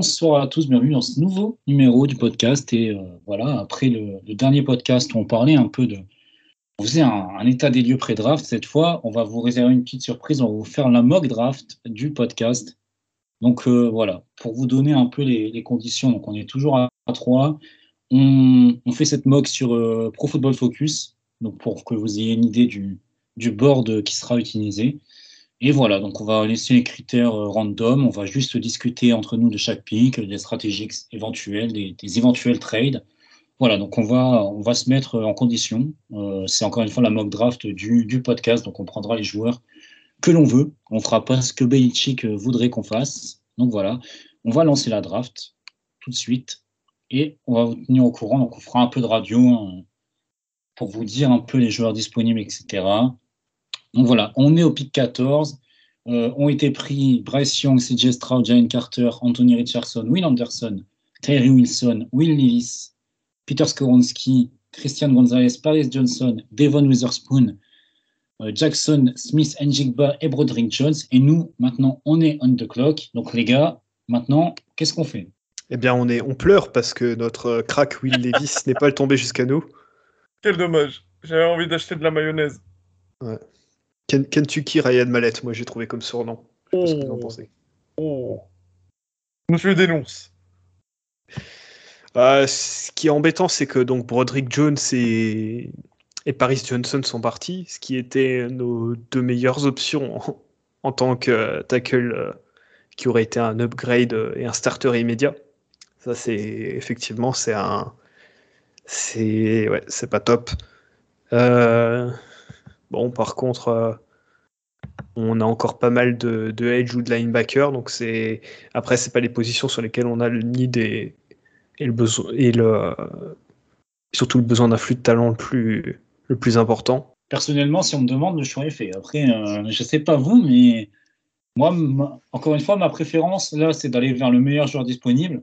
Bonsoir à tous, bienvenue dans ce nouveau numéro du podcast. Et euh, voilà, après le, dernier podcast où on parlait un peu de. On faisait un, état des lieux pré-draft. Cette fois, on va vous réserver une petite surprise. On va vous faire la mock draft du podcast. Donc euh, voilà, pour vous donner un peu les, conditions. Donc on est toujours à, à 3. On, on fait cette mock sur euh, Pro Football Focus. Donc pour que vous ayez une idée du, du board qui sera utilisé. Et voilà, donc on va laisser les critères euh, random, on va juste discuter entre nous de chaque pick, des stratégies éventuelles, des, des éventuels trades. Voilà, donc on va, on va se mettre en condition. Euh, c'est encore une fois la mock draft du, du podcast, donc on prendra les joueurs que l'on veut. On fera pas ce que Belichick euh, voudrait qu'on fasse. Donc voilà, on va lancer la draft tout de suite et on va vous tenir au courant. Donc on fera un peu de radio hein, pour vous dire un peu les joueurs disponibles, etc. Donc voilà, on est au pick 14. Euh, ont été pris Bryce Young, CJ Stroud, Jalen Carter, Anthony Richardson, Will Anderson, Tyree Wilson, Will Levis, Peter Skoronski, Christian Gonzalez, Paris Johnson, Devon Witherspoon, euh, Jackson, Smith, Njigba et Broderick Jones. Et nous, maintenant, on est on the clock. Donc les gars, maintenant, qu'est-ce qu'on fait? Eh bien, on, est, on pleure parce que notre crack Will Levis n'est pas tombé jusqu'à nous. Quel dommage. J'avais envie d'acheter de la mayonnaise. Ken- Kentucky Ryan Mallett, moi j'ai trouvé comme surnom. Je sais pas ce que vous en Oh. pensez. Oh. Monsieur dénonce. Euh, ce qui est embêtant, c'est que donc Broderick Jones et, et Paris Johnson sont partis, ce qui était nos deux meilleures options en, en tant que euh, tackle euh, qui aurait été un upgrade et un starter immédiat. Ça, c'est effectivement, c'est un. C'est ouais, c'est pas top. Euh, bon, par contre, euh, on a encore pas mal de, edge ou de linebacker, donc c'est. Après, c'est pas les positions sur lesquelles on a le need et, le besoin et le surtout le besoin d'un flux de talent le plus important. Personnellement, si on me demande, je suis fait. Après, euh, je sais pas vous, mais moi, encore une fois, ma préférence, là, c'est d'aller vers le meilleur joueur disponible.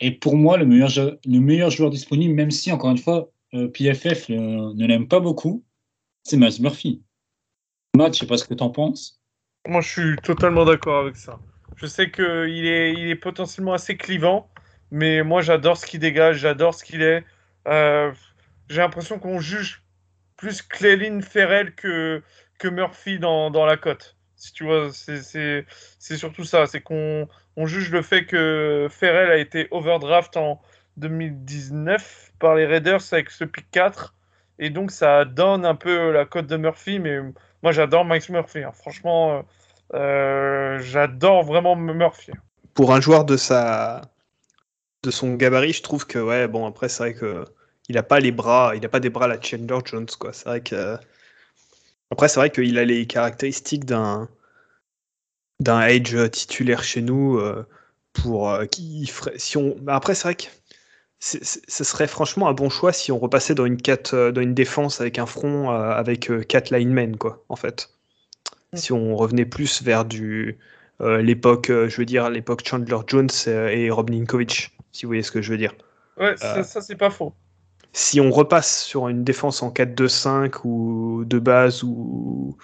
Et pour moi, le meilleur, jou- le meilleur joueur disponible, même si, encore une fois, euh, PFF ne l'aime pas beaucoup, c'est Miles Murphy. Matt, je sais pas ce que tu en penses. Moi, je suis totalement d'accord avec ça. Je sais qu'il est, il est potentiellement assez clivant, mais moi, j'adore ce qu'il dégage, j'adore ce qu'il est. Euh, J'ai l'impression qu'on juge plus Cléline Ferrell que, que Murphy dans, dans la cote. Si tu vois, c'est- surtout ça. C'est qu'on on juge le fait que Ferrell a été overdraft en 2019 par les Raiders avec ce pick 4. Et donc, ça donne un peu la cote de Murphy, mais moi, j'adore Mike Murphy. hein. Franchement, euh, euh, j'adore vraiment Murphy. Pour un joueur de sa de son gabarit, je trouve que ouais, bon après c'est vrai que il a pas les bras, il a pas des bras à la Chandler Jones quoi. C'est vrai que après c'est vrai qu'il a les caractéristiques d'un d'un edge titulaire chez nous euh, pour qui ferait si on après c'est vrai que ce serait franchement un bon choix si on repassait dans une quatre, euh, dans une défense avec un front euh, avec euh, quatre linemen quoi en fait. Si on revenait plus vers du euh, l'époque, euh, je veux dire l'époque Chandler Jones euh, et Rob Ninkovich, si vous voyez ce que je veux dire. Ouais, ça, Euh. ça, c'est pas faux. Si on repasse sur une défense en 4-2-5 ou de base ou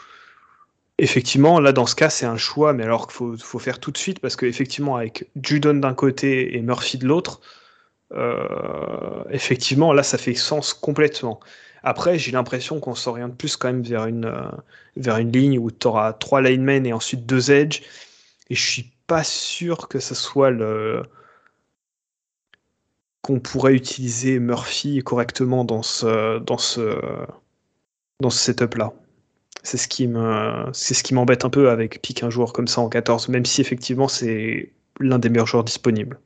effectivement là dans ce cas c'est un choix mais alors qu'il faut, faut faire tout de suite parce qu'effectivement avec Judon d'un côté et Murphy de l'autre euh, effectivement là ça fait sens complètement après j'ai l'impression qu'on s'oriente plus quand même vers une, euh, vers une ligne où tu auras trois linemen et ensuite deux edge et je suis pas sûr que ce soit le qu'on pourrait utiliser Murphy correctement dans ce dans ce dans ce setup là. C'est ce qui me c'est ce qui m'embête un peu avec pick un joueur comme ça en 14 même si effectivement c'est l'un des meilleurs joueurs disponibles.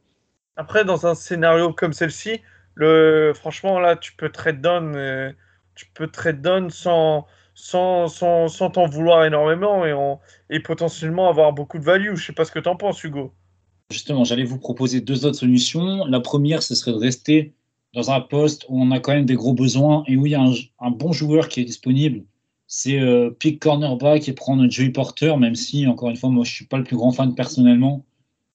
Après, dans un scénario comme celle-ci, le... franchement, là, tu peux trade down, euh, tu peux trade down sans, sans, sans, sans t'en vouloir énormément et, en, et potentiellement avoir beaucoup de value. Je sais pas ce que tu en penses, Hugo. Justement, j'allais vous proposer deux autres solutions. La première, ce serait de rester dans un poste où on a quand même des gros besoins et où il y a un, un bon joueur qui est disponible. C'est euh, pick cornerback et prendre Joey Porter, même si, encore une fois, moi, je suis pas le plus grand fan personnellement,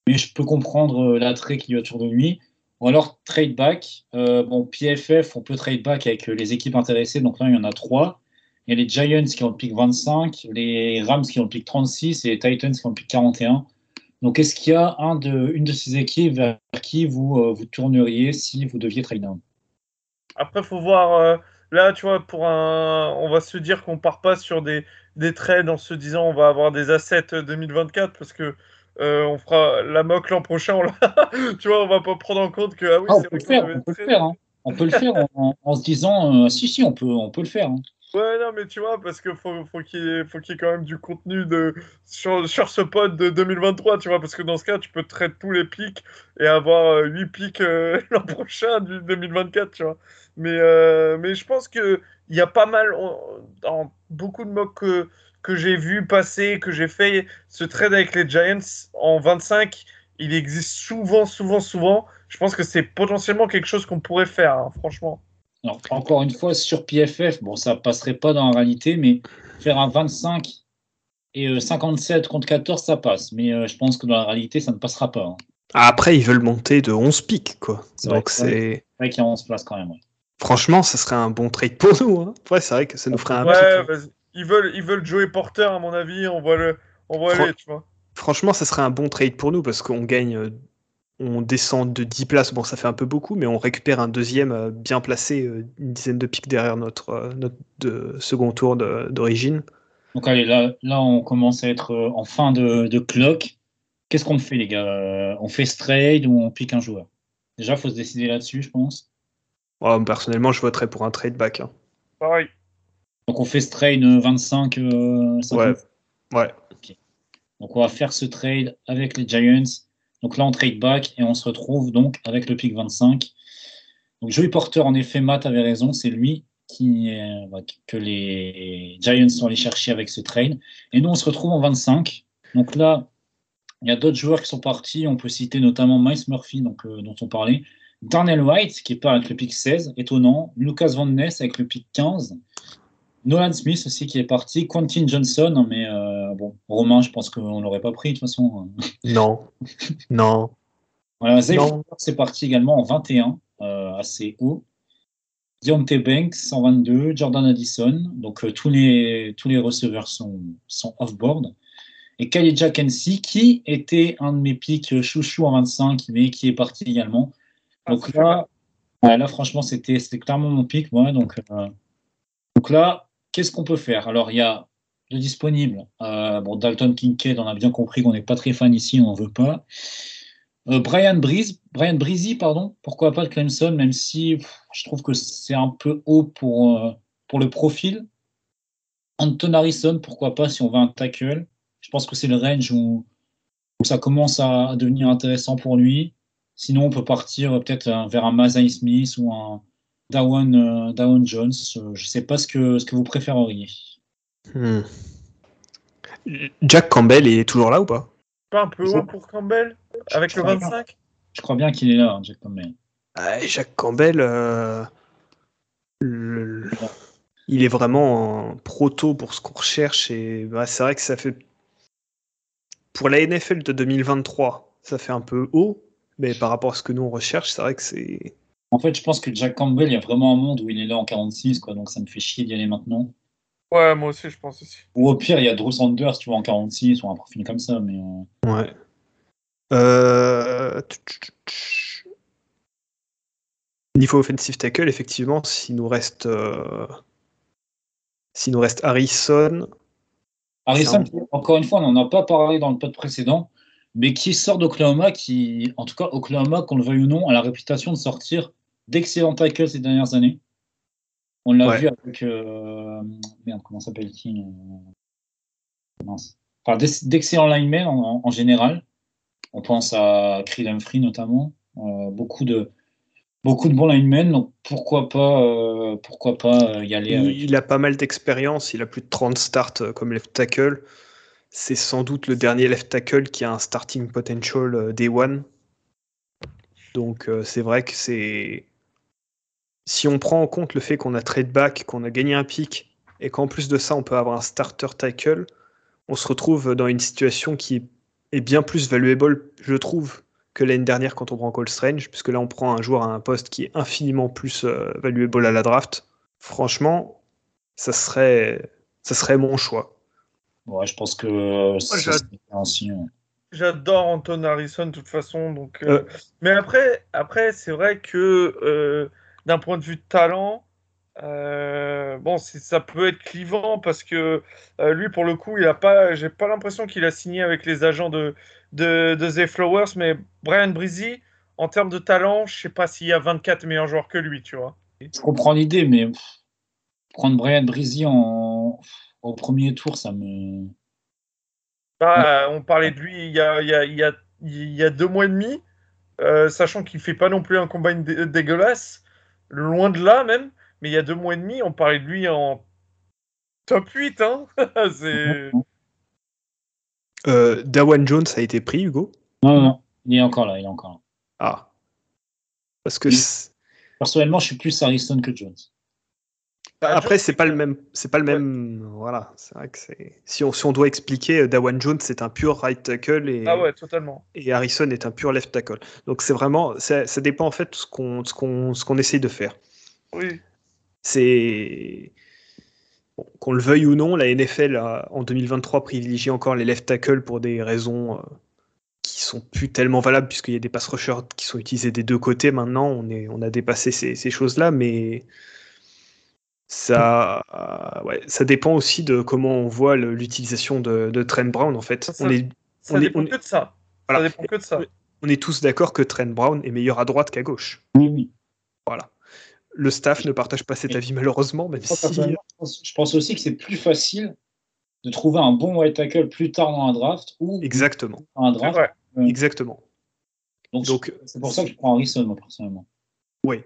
mais je peux comprendre euh, l'attrait qu'il y a autour de lui. Ou alors trade back. Euh, bon, PFF, on peut trade back avec euh, les équipes intéressées. Donc là, il y en a trois. Il y a les Giants qui ont le pick 25, les Rams qui ont le pick 36 et les Titans qui ont le pick 41. Donc, est-ce qu'il y a un de, une de ces équipes vers qui vous, vous tourneriez si vous deviez trade down? Après, faut voir. là, tu vois, pour un, on va se dire qu'on part pas sur des, des trades en se disant on va avoir des assets 2024 parce que euh, on fera la mock l'an prochain. On tu vois, on va pas prendre en compte que ah oui, Ah, on c'est peut le faire, on peut le faire. hein. On peut le faire en, se disant, euh, si, si, on peut, on peut le faire. hein. Ouais, non, mais tu vois, parce que faut, faut qu'il y, ait- faut qu'il y ait quand même du contenu de, sur, sur ce pod de 2023, tu vois, parce que dans ce cas, tu peux traiter tous les pics et avoir euh, 8 pics euh, l'an prochain du 2024, tu vois. Mais, euh, mais je pense que il y a pas mal, on- dans beaucoup de mocks que, que j'ai vu passer, que j'ai fait, ce trade avec les Giants en 25, il existe souvent, souvent, souvent. Je pense que c'est potentiellement quelque chose qu'on pourrait faire, hein, franchement. Alors, encore une fois, sur PFF, bon, ça passerait pas dans la réalité, mais faire un 25 et euh, 57 contre 14, ça passe. Mais euh, je pense que dans la réalité, ça ne passera pas. hein. Ah, Après, ils veulent monter de 11 pics, quoi. C'est vrai Donc, c'est. C'est vrai qu'il y a 11 places quand même. ouais. Franchement, ça serait un bon trade pour nous. Hein. Ouais, c'est vrai que ça nous ferait un Ouais, pic. Ils veulent, ils veulent Joey Porter, à mon avis. On voit le, on voit Fran- les, tu vois. Franchement, ça serait un bon trade pour nous parce qu'on gagne, euh, on descend de 10 places. Bon, ça fait un peu beaucoup, mais on récupère un deuxième euh, bien placé, euh, une dizaine de pics derrière notre, notre de- second tour d'origine. Donc, allez, là, là, on commence à être en fin de, de clock. Qu'est-ce qu'on fait, les gars? On fait ce trade ou on pique un joueur? Déjà, il faut se décider là-dessus, je pense. Oh, personnellement, je voterais pour un trade back. hein. Pareil. Donc, on fait ce trade euh, 25, euh, 50. Ouais. Ouais. Donc, on va faire ce trade avec les Giants. Donc là, on trade back et on se retrouve donc avec le pick 25. Donc, Joey Porter, en effet, Matt avait raison. C'est lui qui, euh, bah, que les Giants sont allés chercher avec ce trade. Et nous, on se retrouve en 25. Donc là, il y a d'autres joueurs qui sont partis. On peut citer notamment Miles Murphy, donc, euh, dont on parlait. Darnell White, qui part avec le pick 16, étonnant. Lucas Van Ness avec le pick 15. Nolan Smith aussi qui est parti. Quentin Johnson, mais euh, bon, Romain, je pense qu'on ne l'aurait pas pris de toute façon. Non. non. Voilà, c'est parti également en 21, euh, assez haut. Deontay Banks, 122. Jordan Addison. Donc euh, tous, les, tous les receveurs sont, sont off-board. Et Khalid Kensi, qui était un de mes pics chouchou en 25, mais qui est parti également. Ah, Donc mal. là, ouais, là, franchement, c'était c'était clairement mon pic, moi. Donc, euh, donc là, qu'est-ce qu'on peut faire? Alors, il y a de disponible. Euh, bon, Dalton Kincaid, on a bien compris qu'on n'est pas très fan ici, on n'en veut pas. Euh, Brian Breeze, Brian Breezy, pardon, pourquoi pas de Clemson, même si je trouve que c'est un peu haut pour, euh, pour le profil. Anton Harrison, pourquoi pas si on veut un tackle. Je pense que c'est le range où, où ça commence à, devenir intéressant pour lui. Sinon, on peut partir peut-être vers un Mazai Smith ou un Dawan, euh, Jones. Euh, je ne sais pas ce que, ce que vous préféreriez. Hmm. Jack Campbell est toujours là ou pas? Pas un peu haut pour Campbell? Avec le crois 25 Je crois bien qu'il est là, hein, Jack Campbell. Ah, Jack Campbell, euh, le- il est vraiment un proto pour ce qu'on recherche et bah, c'est vrai que ça fait pour la NFL de 2023, ça fait un peu haut, mais par rapport à ce que nous on recherche, c'est vrai que c'est En fait, je pense que Jack Campbell, il y a vraiment un monde où il est là en 46, quoi, donc ça me fait chier d'y aller maintenant. Ouais, moi aussi, je pense aussi. Ou au pire, il y a Drew Sanders, tu vois, en 46, ou un profil comme ça, mais euh, ouais. Euh. Niveau offensive tackle, effectivement, s'il nous reste euh, s'il nous reste Harrison, Harrison, encore une fois, on n'en a pas parlé dans le pod précédent, mais qui sort d'Oklahoma, qui, en tout cas, Oklahoma, qu'on le veuille ou non, a la réputation de sortir d'excellents tackles ces dernières années. On l'a Ouais. vu avec. euh, merde, comment s'appelle-t-il euh. Enfin, d'excellents linemen en, en général. On pense à Creed Humphrey notamment. Euh, beaucoup de beaucoup de bons linemen, donc pourquoi pas, euh, pourquoi pas y aller Il, avec. il a pas mal d'expérience, il a plus de 30 starts comme left tackle. C'est sans doute le dernier left tackle qui a un starting potential day one. Donc c'est vrai que c'est. Si on prend en compte le fait qu'on a trade back, qu'on a gagné un pick, et qu'en plus de ça on peut avoir un starter tackle, on se retrouve dans une situation qui est bien plus valuable, je trouve, que l'année dernière quand on prend Cole Strange, puisque là on prend un joueur à un poste qui est infiniment plus euh, valuable à la draft. Franchement, ça serait, ça serait mon choix. Ouais, je pense que euh, ouais. J'adore Anton Harrison de toute façon. Donc, euh, Euh. Mais après, après c'est vrai que euh, d'un point de vue de talent, euh, bon, ça peut être clivant parce que euh, lui, pour le coup, il a pas, j'ai pas l'impression qu'il a signé avec les agents de, de, de The Flowers, mais Brian Breezy, en termes de talent, je sais pas s'il y a 24 meilleurs joueurs que lui, tu vois. Je comprends l'idée, mais pff, prendre Brian Breezy en, au premier tour, ça me. Bah, on parlait de lui il y a, il y a, il y a, il y a deux mois et demi, euh, sachant qu'il fait pas non plus un combine dé- dégueulasse, loin de là même, mais il y a deux mois et demi, on parlait de lui en top 8. Hein C'est- Euh, Dawan Jones a été pris, Hugo? Non, non, non, il est encore là, il est encore là. Ah. Parce que Oui. Personnellement, je suis plus Harrison que Jones. Bah, après, c'est pas le même. C'est pas le Ouais. même. Voilà. C'est vrai que c'est. Si on, si on doit expliquer, euh, Dawan Jones c'est un pur right tackle et, Ah ouais, totalement. et Harrison est un pur left tackle. Donc c'est vraiment. Ça, ça dépend en fait de ce qu'on ce qu'on ce qu'on essaye de faire. Oui. C'est. bon, Qu'on le veuille ou non, la NFL a, en 2023 privilégie encore les left tackles pour des raisons euh, qui sont plus tellement valables puisqu'il y a des pass rushers qui sont utilisés des deux côtés maintenant. On, est, on a dépassé ces, ces choses-là, mais ça, euh, ouais, ça dépend aussi de comment on voit l'utilisation de, de Trent Brown en fait. Ça, On est, Ça On est- dépend on est- que de ça. Voilà. Ça dépend que de ça. on est tous d'accord que Trent Brown est meilleur à droite qu'à gauche. Oui, oui. Voilà. Le staff ne partage pas cet avis malheureusement, même si je pense- je pense aussi que c'est plus facile de trouver un bon white tackle plus tard dans un draft ou exactement, dans un C'est draft. vrai. exactement. Donc, Donc c'est pour ça que je prends Harrison, moi, personnellement. Oui.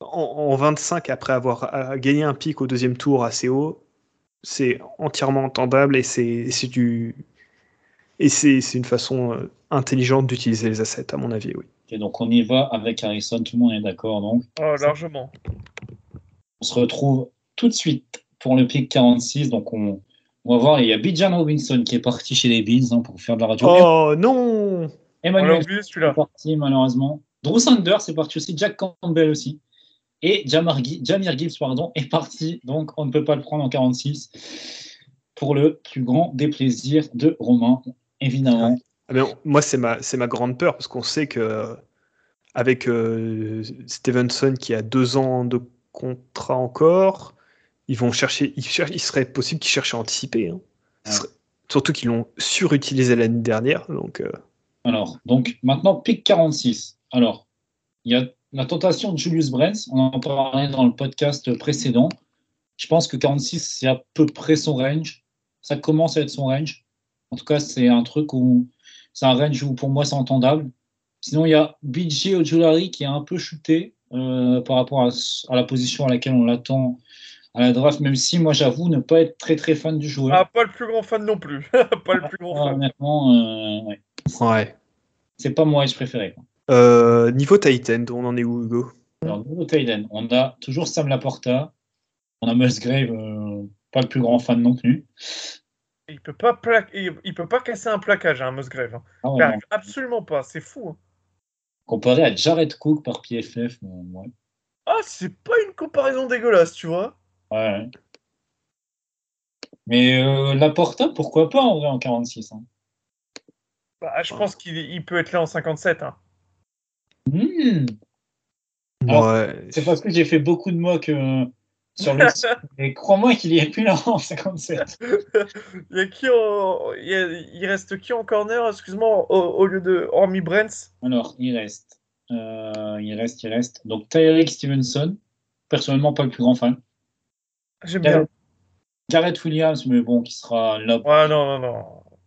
En, en 25, après avoir euh, gagné un pic au deuxième tour assez haut, c'est entièrement entendable et c'est c'est du et c'est c'est une façon euh, intelligente d'utiliser les assets, à mon avis, oui. Donc, on y va avec Harrison, tout le monde est d'accord. Donc, Oh, largement. on se retrouve tout de suite pour le pick 46. Donc, on, on va voir, il y a Bijan Robinson qui est parti chez les Beans hein, pour faire de la radio. Oh non Emmanuel oublié est celui-là. parti, malheureusement. Drew Sanders est parti aussi, Jack Campbell aussi. Et Jamar Jamir Gibbs pardon, est parti, donc on ne peut pas le prendre en 46 pour le plus grand déplaisir de Romain, évidemment. Ah, Moi, c'est ma, c'est ma grande peur parce qu'on sait que avec euh, Stevenson qui a deux ans de contrat encore, ils vont chercher. Il, cher- il serait possible qu'ils cherchent à anticiper. hein. Serait- Surtout qu'ils l'ont surutilisé l'année dernière. Donc, euh, Alors, donc maintenant, pick 46. Alors, il y a la tentation de Julius Brents, on en parlait dans le podcast précédent. Je pense que 46, c'est à peu près son range. Ça commence à être son range. En tout cas, c'est un truc où c'est un range où pour moi c'est entendable. Sinon, il y a BJ Ojulari qui est un peu chuté euh, par rapport à, à la position à laquelle on l'attend à la draft, même si moi j'avoue ne pas être très très fan du joueur. Ah, pas le plus grand fan non plus. pas le plus grand Ah, fan. honnêtement, euh, ouais. ouais. c'est pas mon edge préféré. quoi. Euh, niveau Titan, on en est où, Hugo? Alors, nouveau Tayden, on a toujours Sam Laporta. On a Musgrave, euh, pas le plus grand fan non plus. Il peut pas pla- il, peut pas casser un plaquage, hein, Musgrave. hein. Ah Il arrive absolument pas, c'est fou. hein. Comparé à Jared Cook par PFF, ouais. Ah, c'est pas une comparaison dégueulasse, tu vois. Ouais. Mais euh, Laporta, pourquoi pas en vrai en 46 hein. Bah, je pense qu'il il peut être là en 57. hein. Hmm. Ouais. C'est parce que j'ai fait beaucoup de mock euh, sur le site. Et crois-moi qu'il y est plus là en 57. Il y a qui en- il, y a- il reste qui en corner, excuse-moi, au, au lieu de hormis Brents Alors, il reste. euh, il reste, il reste. Donc, Tyreek Stevenson. Personnellement, pas le plus grand fan. J'aime bien. Garrett, Garrett Williams, mais bon, qui sera là Ouais, non, non, non.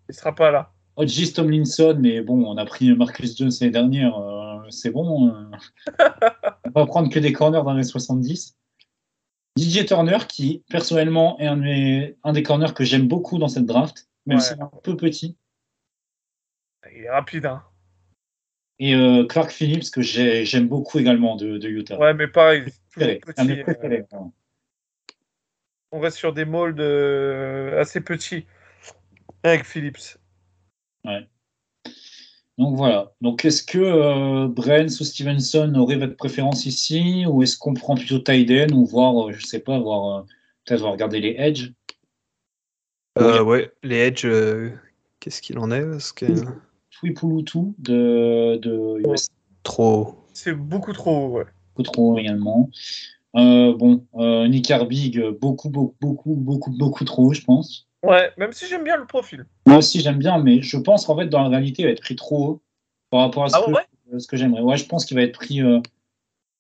Il sera pas là. Hodges Tomlinson, mais bon, on a pris Marcus Jones l'année dernière, euh, c'est bon. euh. On va prendre que des corners dans les 70. DJ Turner, qui personnellement est un, de mes- un des corners que j'aime beaucoup dans cette draft, même Ouais. s'il est un peu petit. Il est rapide, hein. Et euh, Clark Phillips, que j'ai- j'aime beaucoup également de, de Utah. Ouais, mais pareil, petit. préférés, euh, vraiment. on reste sur des molds euh, assez petits avec Phillips. Donc voilà. Donc est-ce que euh, Brens ou Stevenson aurait votre préférence ici? Ou est-ce qu'on prend plutôt Tyden ou voir, euh, je sais pas, voir euh, peut-être regarder les Edge. Euh, ouais, les Edge, euh, qu'est-ce qu'il en est? Parce que Twipulutu de, de US trop. C'est beaucoup trop haut, ouais. beaucoup trop également. Euh, bon, euh, Nick Herbig, beaucoup, beaucoup, beaucoup, beaucoup, beaucoup trop, je pense. Ouais, même si j'aime bien le profil. Moi aussi, j'aime bien, mais je pense qu'en fait, dans la réalité, il va être pris trop haut par rapport à ce Ah que, ouais? ce que j'aimerais. Ouais, je pense qu'il va être pris. euh,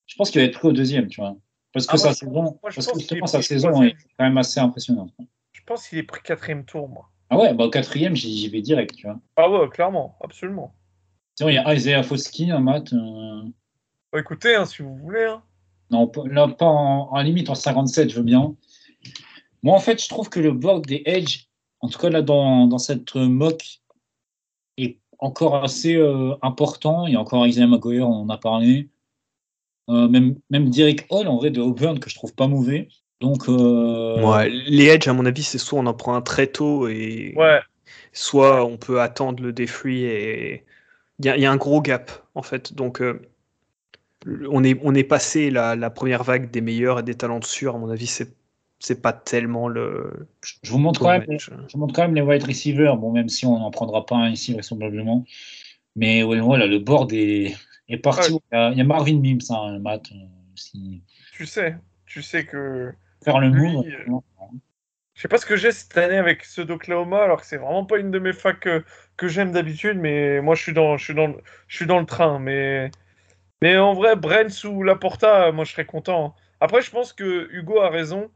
je pense qu'il va être pris au deuxième, tu vois. Parce que Ah, sa saison, parce que justement, est sa saison est quand même assez impressionnante. Je pense qu'il est pris quatrième tour, moi. Ah ouais, bah au quatrième, j'y vais direct, tu vois. Ah ouais, clairement, absolument. Sinon, il y a Isaiah Foskey, un mat. euh, Bah, écoutez, hein, si vous voulez. hein. Non, pas- là, pas en, en limite en 57, je veux bien. Moi, en fait, je trouve que le board des Edge, en tout cas là, dans, dans cette euh, mock, est encore assez euh, important. Il y a encore Isaiah McGuire, on en a parlé. Euh, même, même Derek Hall, en vrai, de Auburn, que je trouve pas mauvais. Donc, euh, Ouais, les Edge, à mon avis, c'est soit on en prend un très tôt et Ouais, soit on peut attendre le défree et il y, a- il y a un gros gap en fait. Donc euh, on, est, on est passé la, la première vague des meilleurs et des talents sûrs. À mon avis, c'est c'est pas tellement le. je vous montre quand même, je vous montre quand même les wide receivers. Bon, même si on n'en prendra pas un ici, vraisemblablement. Mais ouais, voilà, le board est, est parti. Ouais. Il, y a, il y a Marvin Mims, hein, Matt, euh, aussi. tu sais. Tu sais que. Faire le move. euh. Je sais pas ce que j'ai cette année avec ceux d'Oklahoma, alors que c'est vraiment pas une de mes facs que, que j'aime d'habitude, mais moi je suis dans, je suis dans, le- je suis dans le train. Mais, mais en vrai, Brents ou Laporta, moi je serais content. Après, je pense que Hugo a raison.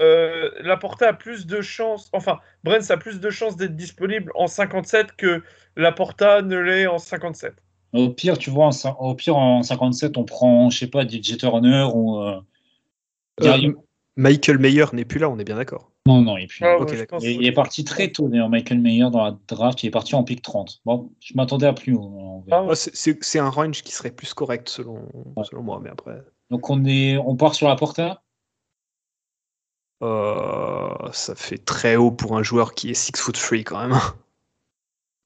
Euh, Laporta a plus de chances, enfin, Brents a plus de chances d'être disponible en 57 que Laporta ne l'est en 57. Au pire, tu vois, en au pire, en 57, on prend, je sais pas, DJ Turner ou. euh, Euh, Michael Mayer n'est plus là, on est bien d'accord. Non, non, et puis. Ah, ouais, il, est- que- il est parti très tôt, d'ailleurs, Michael Mayer, dans la draft. Il est parti en pick 30. Bon, je m'attendais à plus haut. Ah, ouais. C'est un range qui serait plus correct selon, selon moi, mais après. Donc, on, est, on part sur la porta euh, ça fait très haut pour un joueur qui est 6 foot 3 quand même.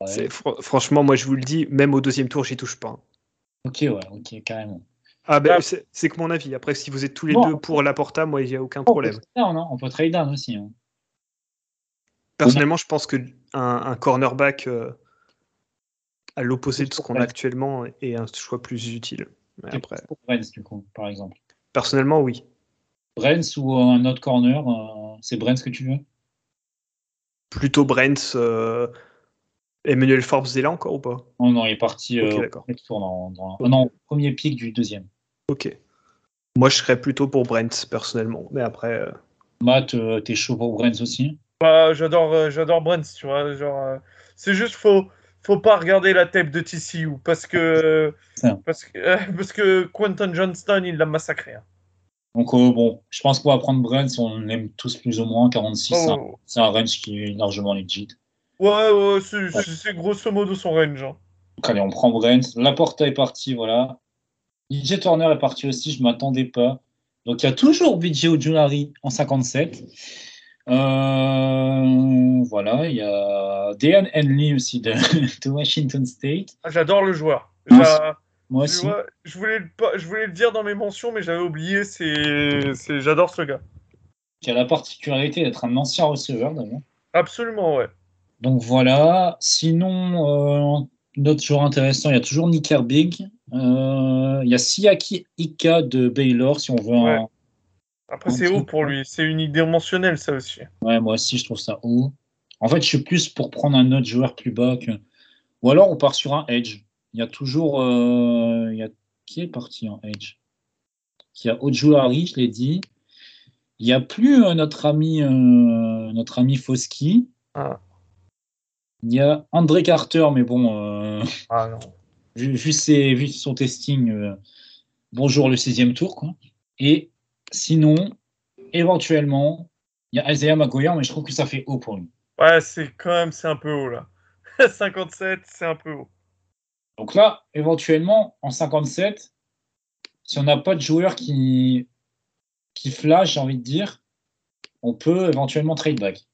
Fr- franchement, moi je vous le dis, même au deuxième tour, j'y touche pas. Ok, ouais, ok, carrément. Ah ben, Ah. c'est que mon avis. Après, si vous êtes tous les Bon. deux pour la Porta, moi, il n'y a aucun On peut problème. down, hein, on peut trade down aussi. hein. Personnellement, je pense que un, un cornerback euh, à l'opposé de ce qu'on a actuellement est un choix plus utile. Mais C'est après, pour Brens, du coup, par exemple. personnellement, oui. Brens ou un autre corner, euh, c'est Brens que tu veux? Plutôt Brent, euh, Emmanuel Forbes est là encore ou pas? Non, non, il est parti euh, premier tour dans, dans- non, au premier pick du deuxième. Ok. Moi, je serais plutôt pour Brent, personnellement. Mais après, euh, Matt, euh, t'es chaud pour Brens aussi? Bah, j'adore, euh, j'adore Brents, tu vois. Genre, euh, c'est juste faut, faut pas regarder la tape de TCU parce que, Ça. parce que, euh, parce que Quentin Johnston, il l'a massacré. hein. Donc, euh, bon, je pense qu'on va prendre Brents, on l'aime tous plus ou moins, 46. c'est un- Oh, C'est un range qui est largement legit. ouais, ouais, c'est, grosso modo son range. hein. Donc, allez, on prend Brent. Laporta est parti, voilà. DJ Turner est parti aussi, je ne m'attendais pas. Donc, il y a toujours BJ Ojulari en 57. Euh, voilà, il y a Dean Henley aussi de, de Washington State. Ah, J'adore le joueur. Moi aussi. vois, je, voulais je voulais le dire dans mes mentions, mais j'avais oublié. C'est, c'est, j'adore ce gars. Qui a la particularité d'être un ancien receveur d'ailleurs. Absolument, ouais. Donc voilà. Sinon, euh, d'autres joueurs intéressants, il y a toujours Nick Herbig. Euh, il y a Siaki Ika de Baylor, si on veut un. Après, c'est haut pour lui. C'est unidimensionnel, ça aussi. Ouais, moi aussi, je trouve ça haut. En fait, je suis plus pour prendre un autre joueur plus bas que. Ou alors, on part sur un edge. Il y a toujours. euh, il y a... Qui est parti en edge? Il y a Ojulari, je l'ai dit. Il n'y a plus euh, notre ami, euh, notre ami Foski. Ah. Il y a André Carter, mais bon, euh, Ah non. vu, vu, ses- vu son testing, euh, bonjour le sixième tour. Quoi. Et sinon, éventuellement, il y a Isaiah McGuire, mais je trouve que ça fait haut pour lui. Ouais, c'est quand même c'est un peu haut là. 57, c'est un peu haut. Donc là, éventuellement, en 57, si on n'a pas de joueur qui, qui flash, j'ai envie de dire, on peut éventuellement trade back.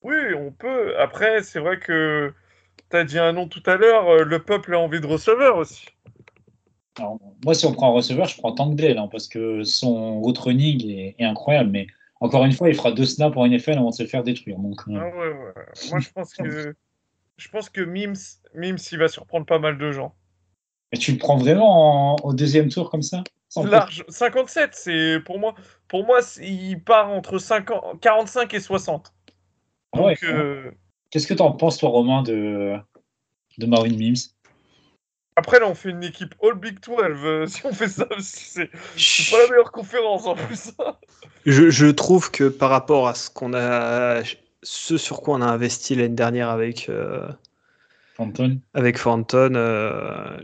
Oui, on peut. Après, c'est vrai que tu as dit un nom tout à l'heure, euh, le peuple a envie de receveur aussi. Alors, moi, si on prend un receveur, je prends Tank Dell, hein, parce que son route running est, est, incroyable. Mais encore une fois, il fera deux snaps en NFL avant de se faire détruire. Donc, euh... ah ouais, ouais. Moi, je pense que, je pense que Mims, Mims, il va surprendre pas mal de gens. Et tu le prends vraiment en, au deuxième tour comme ça? Large. 57, c'est pour moi, pour moi, il part entre 50, 45 et 60. Donc, ouais, euh... Qu'est-ce que tu en penses, toi, Romain, de, de Marvin Mims? Après, là, on fait une équipe All Big 12. Euh, si on fait ça, c'est pas la meilleure conférence en plus. je, je, trouve que par rapport à ce qu'on a, ce sur quoi on a investi l'année dernière avec euh, Fanton, avec Fanton, euh,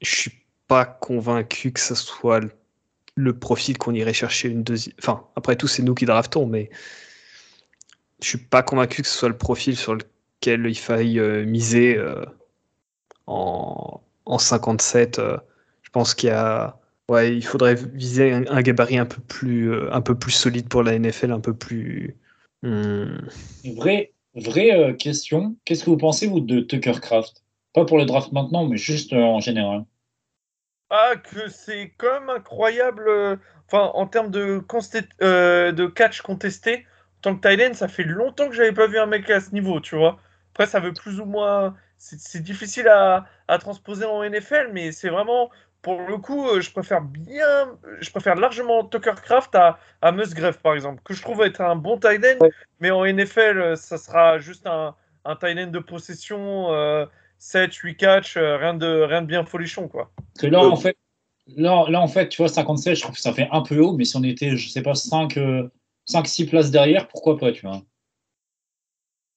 je suis pas convaincu que ce soit le, le profil qu'on irait chercher une deuxième. Enfin, après tout, c'est nous qui draftons, mais je suis pas convaincu que ce soit le profil sur lequel il faille euh, miser euh, en, en, 57. Euh, je pense qu'il y a, ouais, il faudrait viser un, un, gabarit un peu plus, un peu plus solide pour la NFL, un peu plus. Hmm. Vraie, vraie question. Qu'est-ce que vous pensez vous de Tucker Craft Pas pour le draft maintenant, mais juste en général. Ah, que c'est quand même incroyable. Enfin, en termes de, catch contesté tant que Thailand, ça fait longtemps que j'avais pas vu un mec à ce niveau, tu vois. Après, ça veut plus ou moins. C'est difficile à, à, transposer en NFL, mais c'est vraiment. Pour le coup, je préfère bien. Je préfère largement Tucker Craft à, à Musgrave, par exemple, que je trouve être un bon tight end, ouais. mais en NFL, ça sera juste un, un tight end de possession, euh, 7, 8 catch, euh, rien, de, rien de bien folichon, quoi. Que là, en fait, là, là, en fait, tu vois, 57, je trouve que ça fait un peu haut, mais si on était, je sais pas, 5. Euh 5-6 places derrière, pourquoi pas, tu vois.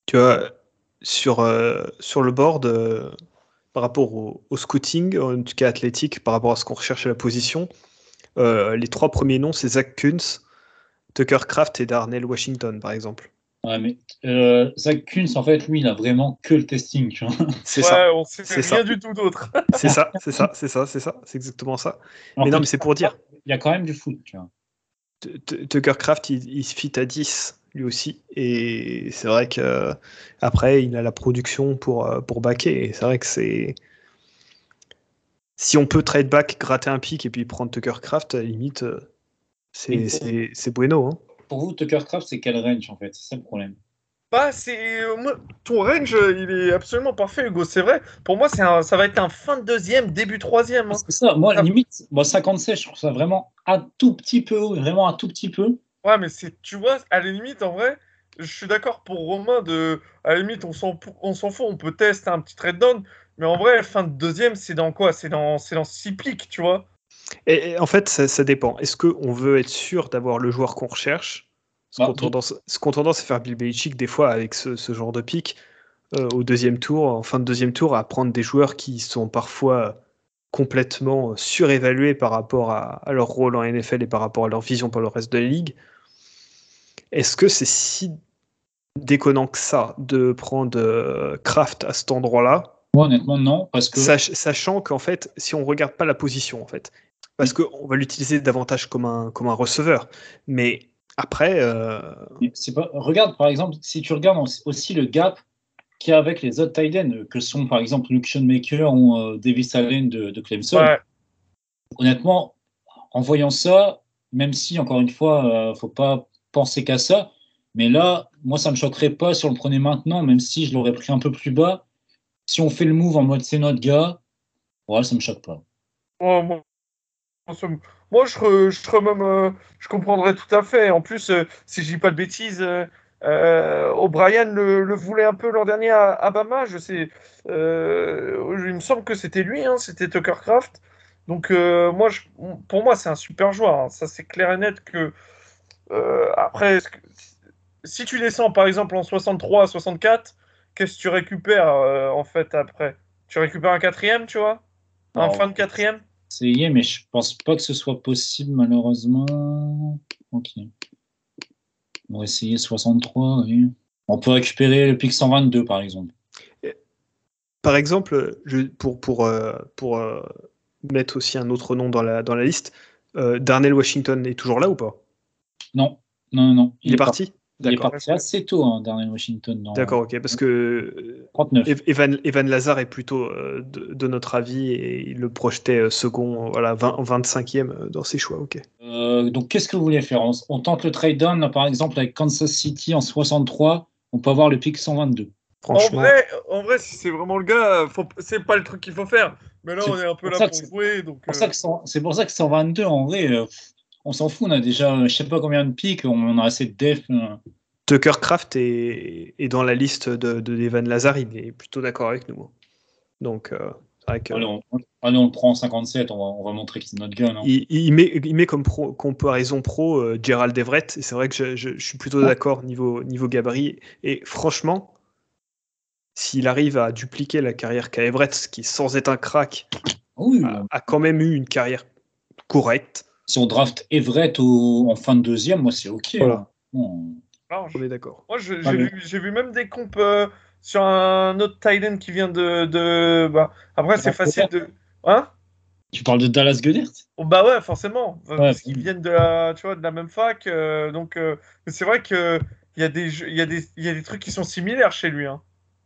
Tu vois, sur, euh, sur le board, euh, par rapport au, au, scouting, en tout cas athlétique, par rapport à ce qu'on recherche à la position, euh, les trois premiers noms, c'est Zach Kuntz, Tucker Craft et Darnell Washington, par exemple. Ouais, mais euh, Zach Kuntz, en fait, lui, il a vraiment que le testing. C'est ouais, ça. on sait rien ça. du tout d'autre. c'est ça, c'est ça, c'est ça, c'est ça, c'est exactement ça. Alors mais non, mais c'est pour dire. Il y a quand même du foot, tu vois. Tucker Craft, il, il se fit à 10 lui aussi. Et c'est vrai que après, il a la production pour, pour backer. Et c'est vrai que c'est. Si on peut trade back, gratter un pic et puis prendre Tucker Craft, à la limite, c'est bueno. Hein. Pour vous, Tucker Craft, c'est quel range en fait? C'est ça le problème. Bah, c'est ton range, il est absolument parfait, Hugo. C'est vrai. Pour moi, c'est ça va être un fin de deuxième, début troisième. Hein. C'est ça. Moi, limite, moi, 57, je trouve ça vraiment un tout petit peu, vraiment un tout petit peu. Ouais, mais c'est, tu vois, à la limite, en vrai, je suis d'accord pour Romain de, à la limite, on s'en, on s'en fout, on peut tester un petit trade down, mais en vrai, fin de deuxième, c'est dans quoi? C'est dans, c'est dans six pics, tu vois? Et, et, en fait, ça, ça dépend. Est-ce qu'on veut être sûr d'avoir le joueur qu'on recherche? Ce qu'on tendance, qu tendance, à faire Bill Belichick des fois avec ce, ce genre de pic euh, au deuxième tour, en fin de deuxième tour, à prendre des joueurs qui sont parfois complètement surévalués par rapport à, à, leur rôle en NFL et par rapport à leur vision pour le reste de la ligue. Est-ce que c'est si déconnant que ça de prendre euh, Kraft à cet endroit-là? Moi, honnêtement, non. Parce que... Sach sachant qu'en fait, si on regarde pas la position, en fait, parce qu'on va l'utiliser davantage comme un, comme un receveur, mais après. Euh... Pas... Regarde, par exemple, si tu regardes aussi le gap qu'il y a avec les autres tight que sont par exemple Luke Schoenmaker ou euh, Davis Allen de, de Clemson, ouais. honnêtement, en voyant ça, même si, encore une fois, il euh, ne faut pas penser qu'à ça, mais là, moi, ça ne me choquerait pas si on le prenait maintenant, même si je l'aurais pris un peu plus bas. Si on fait le move en mode c'est notre gars, ouais, ça ne me choque pas. Oh, moi, je, je, même, euh, je comprendrais tout à fait. En plus, euh, si je dis pas de bêtises, euh, euh O'Brien le, voulait un peu l'an dernier à, à, Bama. Je sais, il me semble que c'était lui, hein, c'était Tucker Craft. Donc, moi, pour moi, c'est un super joueur. Hein. Ça, c'est clair et net que. Après, que, si tu descends par exemple en 63 à 64, qu'est-ce que tu récupères en fait après? Tu récupères un quatrième, tu vois? Un fin de quatrième? essayer, mais je pense pas que ce soit possible, malheureusement. Ok. On va essayer 63, oui. On peut récupérer le pic 122, par exemple. Par exemple, je, pour, pour, euh, pour euh, mettre aussi un autre nom dans la, dans la liste, euh, Darnell Washington est toujours là ou pas? Non, non, non. Il, est parti Il est D'accord. parti assez tôt, hein, Darnell Washington. D'accord, ok. Parce que euh, 39. Evan, Evan Lazar est plutôt euh, de, de notre avis et il le projetait euh, second, euh, voilà, 20, 25e euh, dans ses choix, ok. Euh, donc, qu'est-ce que vous voulez faire? On, on tente le trade down, là, par exemple, avec Kansas City en 63. On peut avoir le pic 122. En Franchement, vrai, en vrai, si c'est vraiment le gars, faut... c'est pas le truc qu'il faut faire. Mais là, on est un peu pour là pour jouer. Donc, C'est pour euh, ça que cent- c'est pour ça que 122, en vrai, euh, on s'en fout. On a déjà, je sais pas combien de pics, on a assez de def. Tucker Craft est, est dans la liste de, de Evan Lazar, il est plutôt d'accord avec nous. Donc, euh, que. Allez, on, allez, on le prend en 57, on va, on va montrer que c'est notre gun. hein. Il, il met, il met comme pro, comparaison pro euh, Gerald Everett, et c'est vrai que je, je- je suis plutôt d'accord niveau, niveau gabarit. Et franchement, s'il arrive à dupliquer la carrière qu'a Everett, qui sans être un crack, Oui, a, a quand même eu une carrière correcte, si on draft Everett au- en fin de deuxième, moi c'est ok. Voilà. hein. Bon, large. on est d'accord. Moi, je- j'ai Ah, mais- vu, j'ai vu même des comptes euh, sur un autre Titan qui vient de. de... Bah, après, c'est Ah, facile de. Hein? Tu parles de Dallas Goddard Oh, Bah ouais, forcément. Parce qu'ils viennent de la, tu vois, de la même fac. euh, donc, euh, c'est vrai que il y a des, jeux- y a des, il y a des trucs qui sont similaires chez lui. Hein.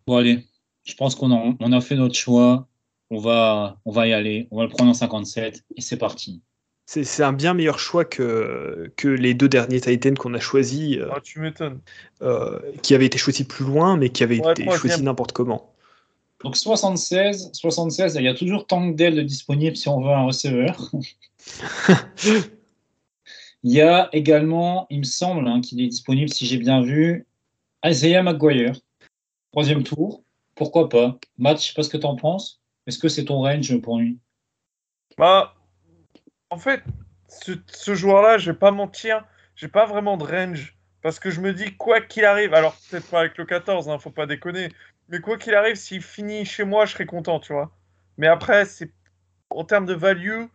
Bon, allez, je pense qu'on a, on a fait notre choix. On va, on va y aller. On va le prendre en 57 et c'est parti. C'est c'est un bien meilleur choix que, que les deux derniers Titans qu'on a choisis, euh, Ah, tu m'étonnes. euh, qui avaient été choisis plus loin, mais qui avaient Ouais, été choisis n'importe comment. Donc 76, 76, il y a toujours Tank Dell de disponible si on veut un receveur. Il y a également, il me semble hein, qu'il est disponible, si j'ai bien vu, Isaiah McGuire. Troisième tour. Pourquoi pas? Matt, je sais pas ce que tu en penses. Est-ce que c'est ton range pour lui? Bah, en fait, ce, joueur-là, je vais pas mentir, j'ai pas vraiment de range. Parce que je me dis, quoi qu'il arrive, alors peut-être pas avec le 14, hein, faut pas déconner, mais quoi qu'il arrive, s'il finit chez moi, je serai content, tu vois. Mais après, c'est en termes de value,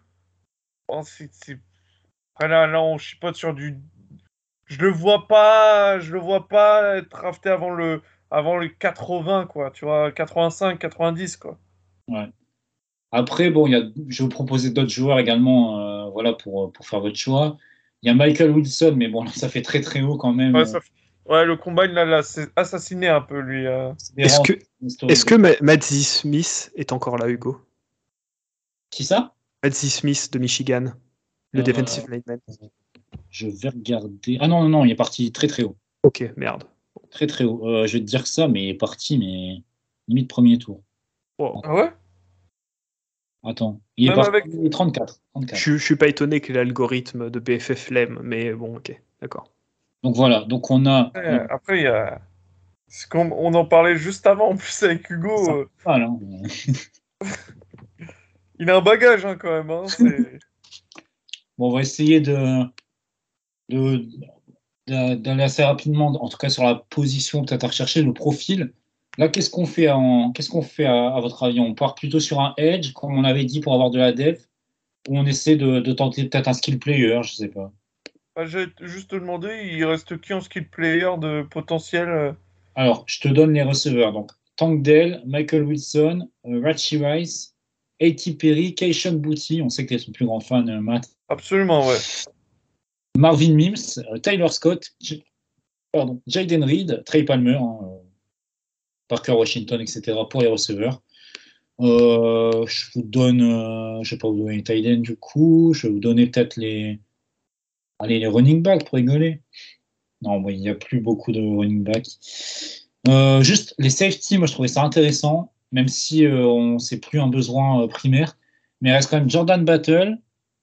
c'est- Après là, là, on chipote sur du. Je le vois pas, je le vois pas être drafté avant le, avant le 80, quoi, tu vois, 85, 90, quoi. Après, bon, il y a, je vais vous proposer d'autres joueurs également euh, voilà, pour, pour faire votre choix. Il y a Michael Wilson, mais bon, là, ça fait très très haut quand même. Ouais, ça fait- ouais, le combine, là, là c'est assassiné un peu, lui. euh. Est-ce que, est-ce que Madsy Smith est encore là, Hugo? Qui ça? Madsy Smith de Michigan, le Euh, defensive lineman. Je vais regarder. Ah non, non, non, il est parti très très haut. Ok, merde. Très très haut. Euh, je vais te dire ça, mais il est parti, mais limite premier tour. Wow. Ah ouais? Attends, il est Même parti avec- il est 34. 34. Je, je suis pas étonné que l'algorithme de BFF l'aime, mais bon, ok, d'accord. Donc voilà, donc on a. Après, après, il y a. on en parlait juste avant, en plus, avec Hugo. Euh, hein. il a un bagage, hein, quand même. Hein, Bon, on va essayer de de- d'a- d'aller assez rapidement, en tout cas sur la position, peut-être à rechercher le profil. Là, qu'est-ce qu'on fait en qu'est-ce qu'on fait à, à votre avis? On part plutôt sur un edge, comme on avait dit, pour avoir de la dev, ou on essaie de, de tenter peut-être un skill player, je sais pas. Ah, J'ai juste te demandé, il reste qui en skill player de potentiel euh, Alors, je te donne les receveurs. Donc, Tank Dell, Michael Wilson, euh, Rachi Rice, A.T. Perry, Keishon Booty, on sait que tu es son plus grand fan, euh, Matt. Absolument, ouais. Marvin Mims, euh, Tyler Scott, J- pardon, Jaden Reed, Trey Palmer, hein, Parker Washington, etc. pour les receveurs. Euh, je vous donne, euh, je vais pas vous donner les tight du coup, je vais vous donner peut-être les, allez, les running backs pour rigoler. Non, bon, il n'y a plus beaucoup de running backs. Euh, juste les safety, moi je trouvais ça intéressant, même si on c'est plus un besoin primaire, mais il reste quand même Jordan Battle,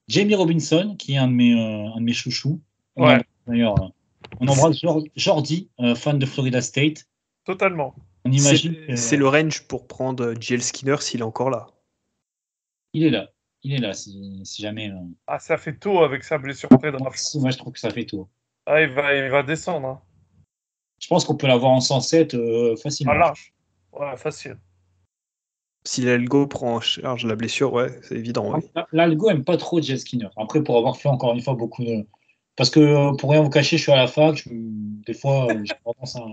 Jamie Robinson, qui est un de mes, un de mes chouchous. Ouais. D'ailleurs, on embrasse Jor- Jordi, fan de Florida State. Totalement. On imagine C'est que- le range pour prendre JL Skinner s'il est encore là. il est là. Il est là, si, si jamais. euh, Ah, ça fait tôt avec sa blessure pré-draft. moi, je trouve que ça fait tout. Ah, il va, il va descendre. Hein. Je pense qu'on peut l'avoir en 107 euh, facilement. Ah, large. Ouais, facile. Si l'algo prend en charge la blessure, ouais, c'est évident. Ouais. L'algo aime pas trop Jet Skinner. Après, pour avoir fait encore une fois beaucoup de. Parce que euh, pour rien vous cacher, je suis à la fac. je- Des fois, j'ai tendance à,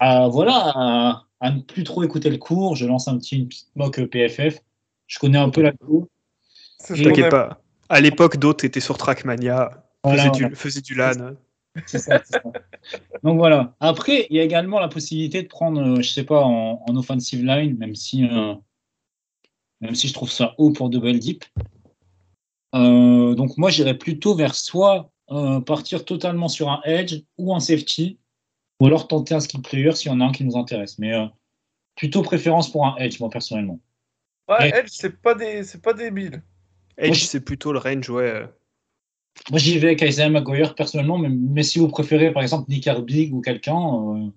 à- voilà, à, à ne plus trop écouter le cours. Je lance un petit, une petite mock euh, PFF. Je connais un peu ce qu'on T'inquiète pas. À l'époque, d'autres étaient sur Trackmania, Voilà, faisaient, voilà. du, faisaient du LAN. C'est ça. Donc voilà. Après, il y a également la possibilité de prendre, euh, je sais pas, en, en offensive line, même si, euh, même si je trouve ça haut pour double deep. Euh, donc moi, j'irais plutôt vers soit euh, partir totalement sur un edge ou un safety, ou alors tenter un skill player s'il y en a un qui nous intéresse. Mais euh, plutôt préférence pour un edge, moi personnellement. Ouais, Edge, c'est pas des, c'est pas débile. Edge, c'est plutôt le range, ouais. Moi, j'y vais avec Isaiah McGuire personnellement, mais, mais si vous préférez par exemple Nick Herbig ou quelqu'un, euh,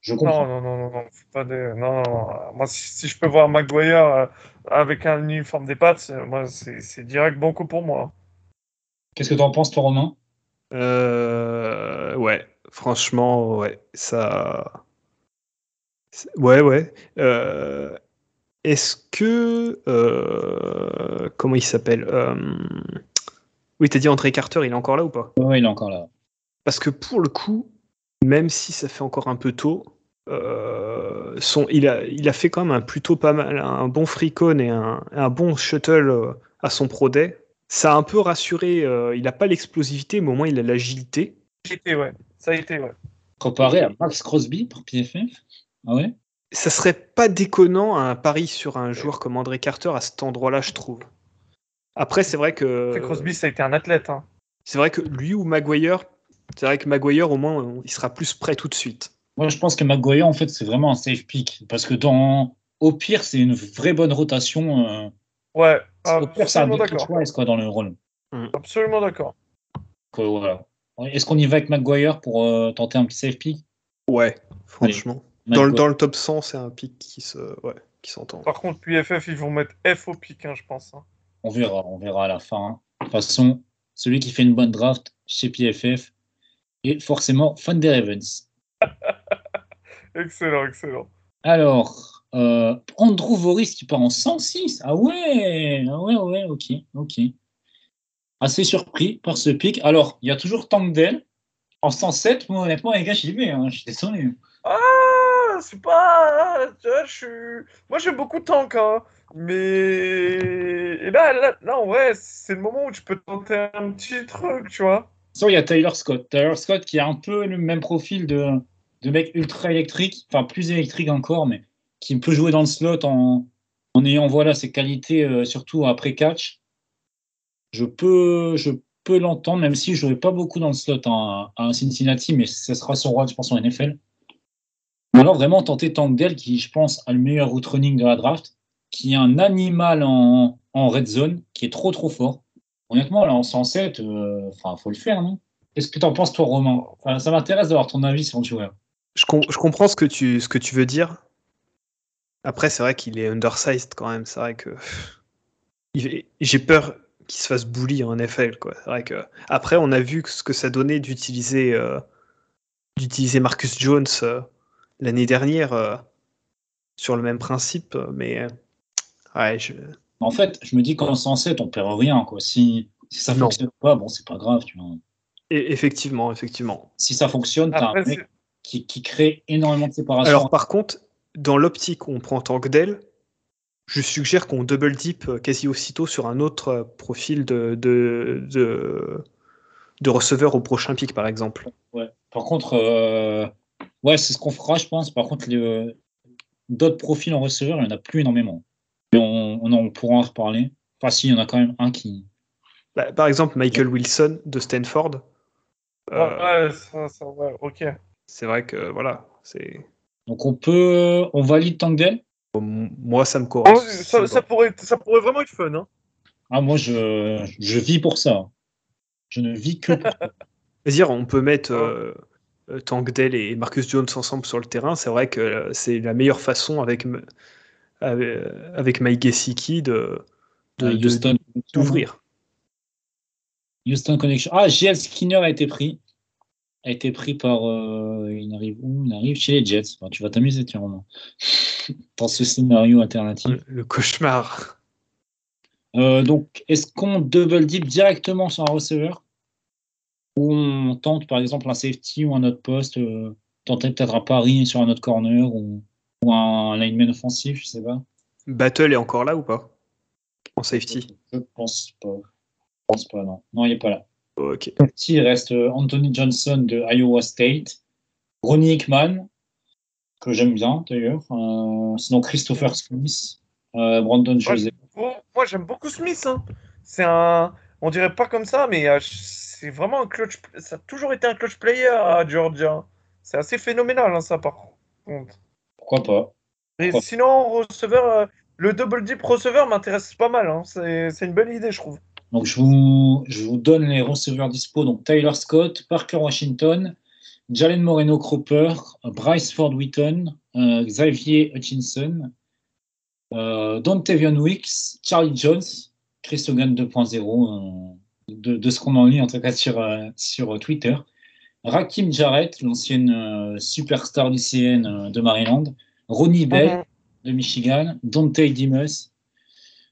je comprends. Non, non, non, non, non, faut pas des... non, non, non. Moi, si, si je peux voir Maguire euh, avec un uniforme des pattes, moi, c'est c'est direct banco pour moi. Qu'est-ce que tu en penses, toi, Romain? Euh, ouais, franchement, ouais, ça. Ouais, ouais. Euh, Est-ce que. euh, Comment il s'appelle Euh, Oui, t'as dit André Carter, il est encore là ou pas? Ouais, il est encore là. Parce que pour le coup, même si ça fait encore un peu tôt, euh, son, il, a, il a fait quand même un plutôt pas mal, un bon free cone et un, un bon shuttle à son Pro Day. Ça a un peu rassuré. euh, il n'a pas l'explosivité, mais au moins il a l'agilité. Été, ouais. Ça a été, ouais. Comparé à Max Crosby par PFF Ah ouais? Ça serait pas déconnant un pari sur un joueur comme André Carter à cet endroit-là, je trouve. Après, c'est vrai que Après, Crosby, ça a été un athlète. Hein. c'est vrai que lui ou Maguire, c'est vrai que Maguire au moins il sera plus prêt tout de suite. Moi, je pense que McGuire, en fait, c'est vraiment un safe pick. Parce que dans... au pire, c'est une vraie bonne rotation. euh, Ouais, Au pire, c'est un absolument bon d'accord. quoi, dans le rôle. Absolument d'accord. Euh, voilà. Est-ce qu'on y va avec McGuire pour euh, tenter un petit safe pick? Ouais, franchement. Dans dans le top 100, c'est un pic qui se, ouais, qui s'entend. Par contre, PFF, ils vont mettre F au pic, hein, je pense. hein. On verra, on verra à la fin. De toute façon, celui qui fait une bonne draft chez PFF est forcément fan des Ravens. Excellent, excellent. Alors, euh, Andrew Voris qui part en 106. Ah ouais, ah ouais, ouais, ok, ok. Assez surpris par ce pic. Alors, il y a toujours Tangdell en 107. Moi, honnêtement, les gars, j'y vais. hein, je suis désolé. Ah, c'est pas. Je suis. Moi, j'aime beaucoup Tank, hein. Mais. Et là, là, là, en vrai, c'est le moment où tu peux tenter un petit truc, tu vois. Sinon, il y a Tyler Scott. Tyler Scott qui a un peu le même profil de, de mec ultra électrique, enfin plus électrique encore, mais qui peut jouer dans le slot en, en ayant voilà, ses qualités, euh, surtout après catch. Je peux, je peux l'entendre, même si je ne jouerai pas beaucoup dans le slot à, à Cincinnati, mais ce sera son rôle, je pense, en NFL. Alors vraiment tenter Tank Dell, qui, je pense, a le meilleur route running de la draft, qui est un animal en, en red zone, qui est trop, trop fort. Honnêtement, là, en 107, euh, enfin, faut le faire, non? Qu'est-ce que tu en penses, toi, Romain? Ça m'intéresse d'avoir ton avis sur le joueur. Je, je comprends ce que, tu, ce que tu veux dire. Après, c'est vrai qu'il est undersized quand même. C'est vrai que j'ai peur qu'il se fasse bully en NFL. Quoi. C'est vrai que après, on a vu ce que ça donnait d'utiliser euh, d'utiliser Marcus Jones euh, l'année dernière euh, sur le même principe, mais ouais, je, En fait, je me dis qu'en 107, on perd rien. Quoi. Si, si ça Non. fonctionne pas, bon, c'est pas grave. Tu vois. et- effectivement, effectivement. Si ça fonctionne, t'as un mec qui, qui crée énormément de séparation. Alors par contre, dans l'optique où on prend Dell, je suggère qu'on double dip euh, quasi aussitôt sur un autre euh, profil de, de, de, de receveur au prochain pic, par exemple. Ouais. Par contre, euh, ouais, c'est ce qu'on fera, je pense. Par contre, d'autres profils en receveur, il n'y en a plus énormément. Mais on, on en pourra en reparler. Enfin, si, il y en a quand même un qui. Bah, par exemple, Michael Wilson de Stanford. Euh, Ouais, ça, ça, ouais, ok. C'est vrai que voilà, c'est Donc, on peut. On valide Tangdell moi ça me Oh, correspond. ça, ça pourrait, ça pourrait vraiment être fun, hein. Ah, moi, je, je vis pour ça. Je ne vis que pour ça. dire on peut mettre euh, euh, Tank Dell et Marcus Jones ensemble sur le terrain. C'est vrai que euh, c'est la meilleure façon avec euh, avec Mike Gesicki de de- Ah, d'ouvrir. Houston Connection. Ah, JL Skinner a été pris. A été pris par. euh, il arrive où Il arrive chez les Jets. Enfin, tu vas t'amuser, tiens, Romain. Dans ce scénario alternatif. Le, le cauchemar. Euh, donc, est-ce qu'on double dip directement sur un receveur? Ou on tente par exemple un safety ou un autre poste, euh, tenter peut-être un pari sur un autre corner ou, ou un lineman offensif, je sais pas. Battle est encore là ou pas? En safety? Je pense pas. Je pense pas, non. Non, il n'est pas là. Ok. Reste euh, Anthony Johnson de Iowa State, Ronnie Hickman, que j'aime bien d'ailleurs. Euh, sinon, Christopher Smith, euh, Brandon Joseph. Moi, j'aime beaucoup Smith. hein. C'est un. On dirait pas comme ça, mais euh, c'est vraiment un clutch. Ça a toujours été un clutch player à Georgia. C'est assez phénoménal, hein, ça, par contre. Pourquoi pas? Et sinon, receveur, euh, le double dip receveur m'intéresse pas mal. hein. C'est c'est une bonne idée, je trouve. Donc, je vous, je vous donne les receveurs dispo. Donc, Tyler Scott, Parker Washington, Jalen Moreno Cropper, Bryce Ford Wheaton, euh, Xavier Hutchinson, euh, Dontavion Wicks, Charlie Jones, Chris Hogan 2.0, euh, de, de ce qu'on en lit en tout cas sur, euh, sur Twitter, Rakim Jarrett, l'ancienne superstar lycéenne de Maryland, Ronnie Bell de Michigan, Dante Dimus,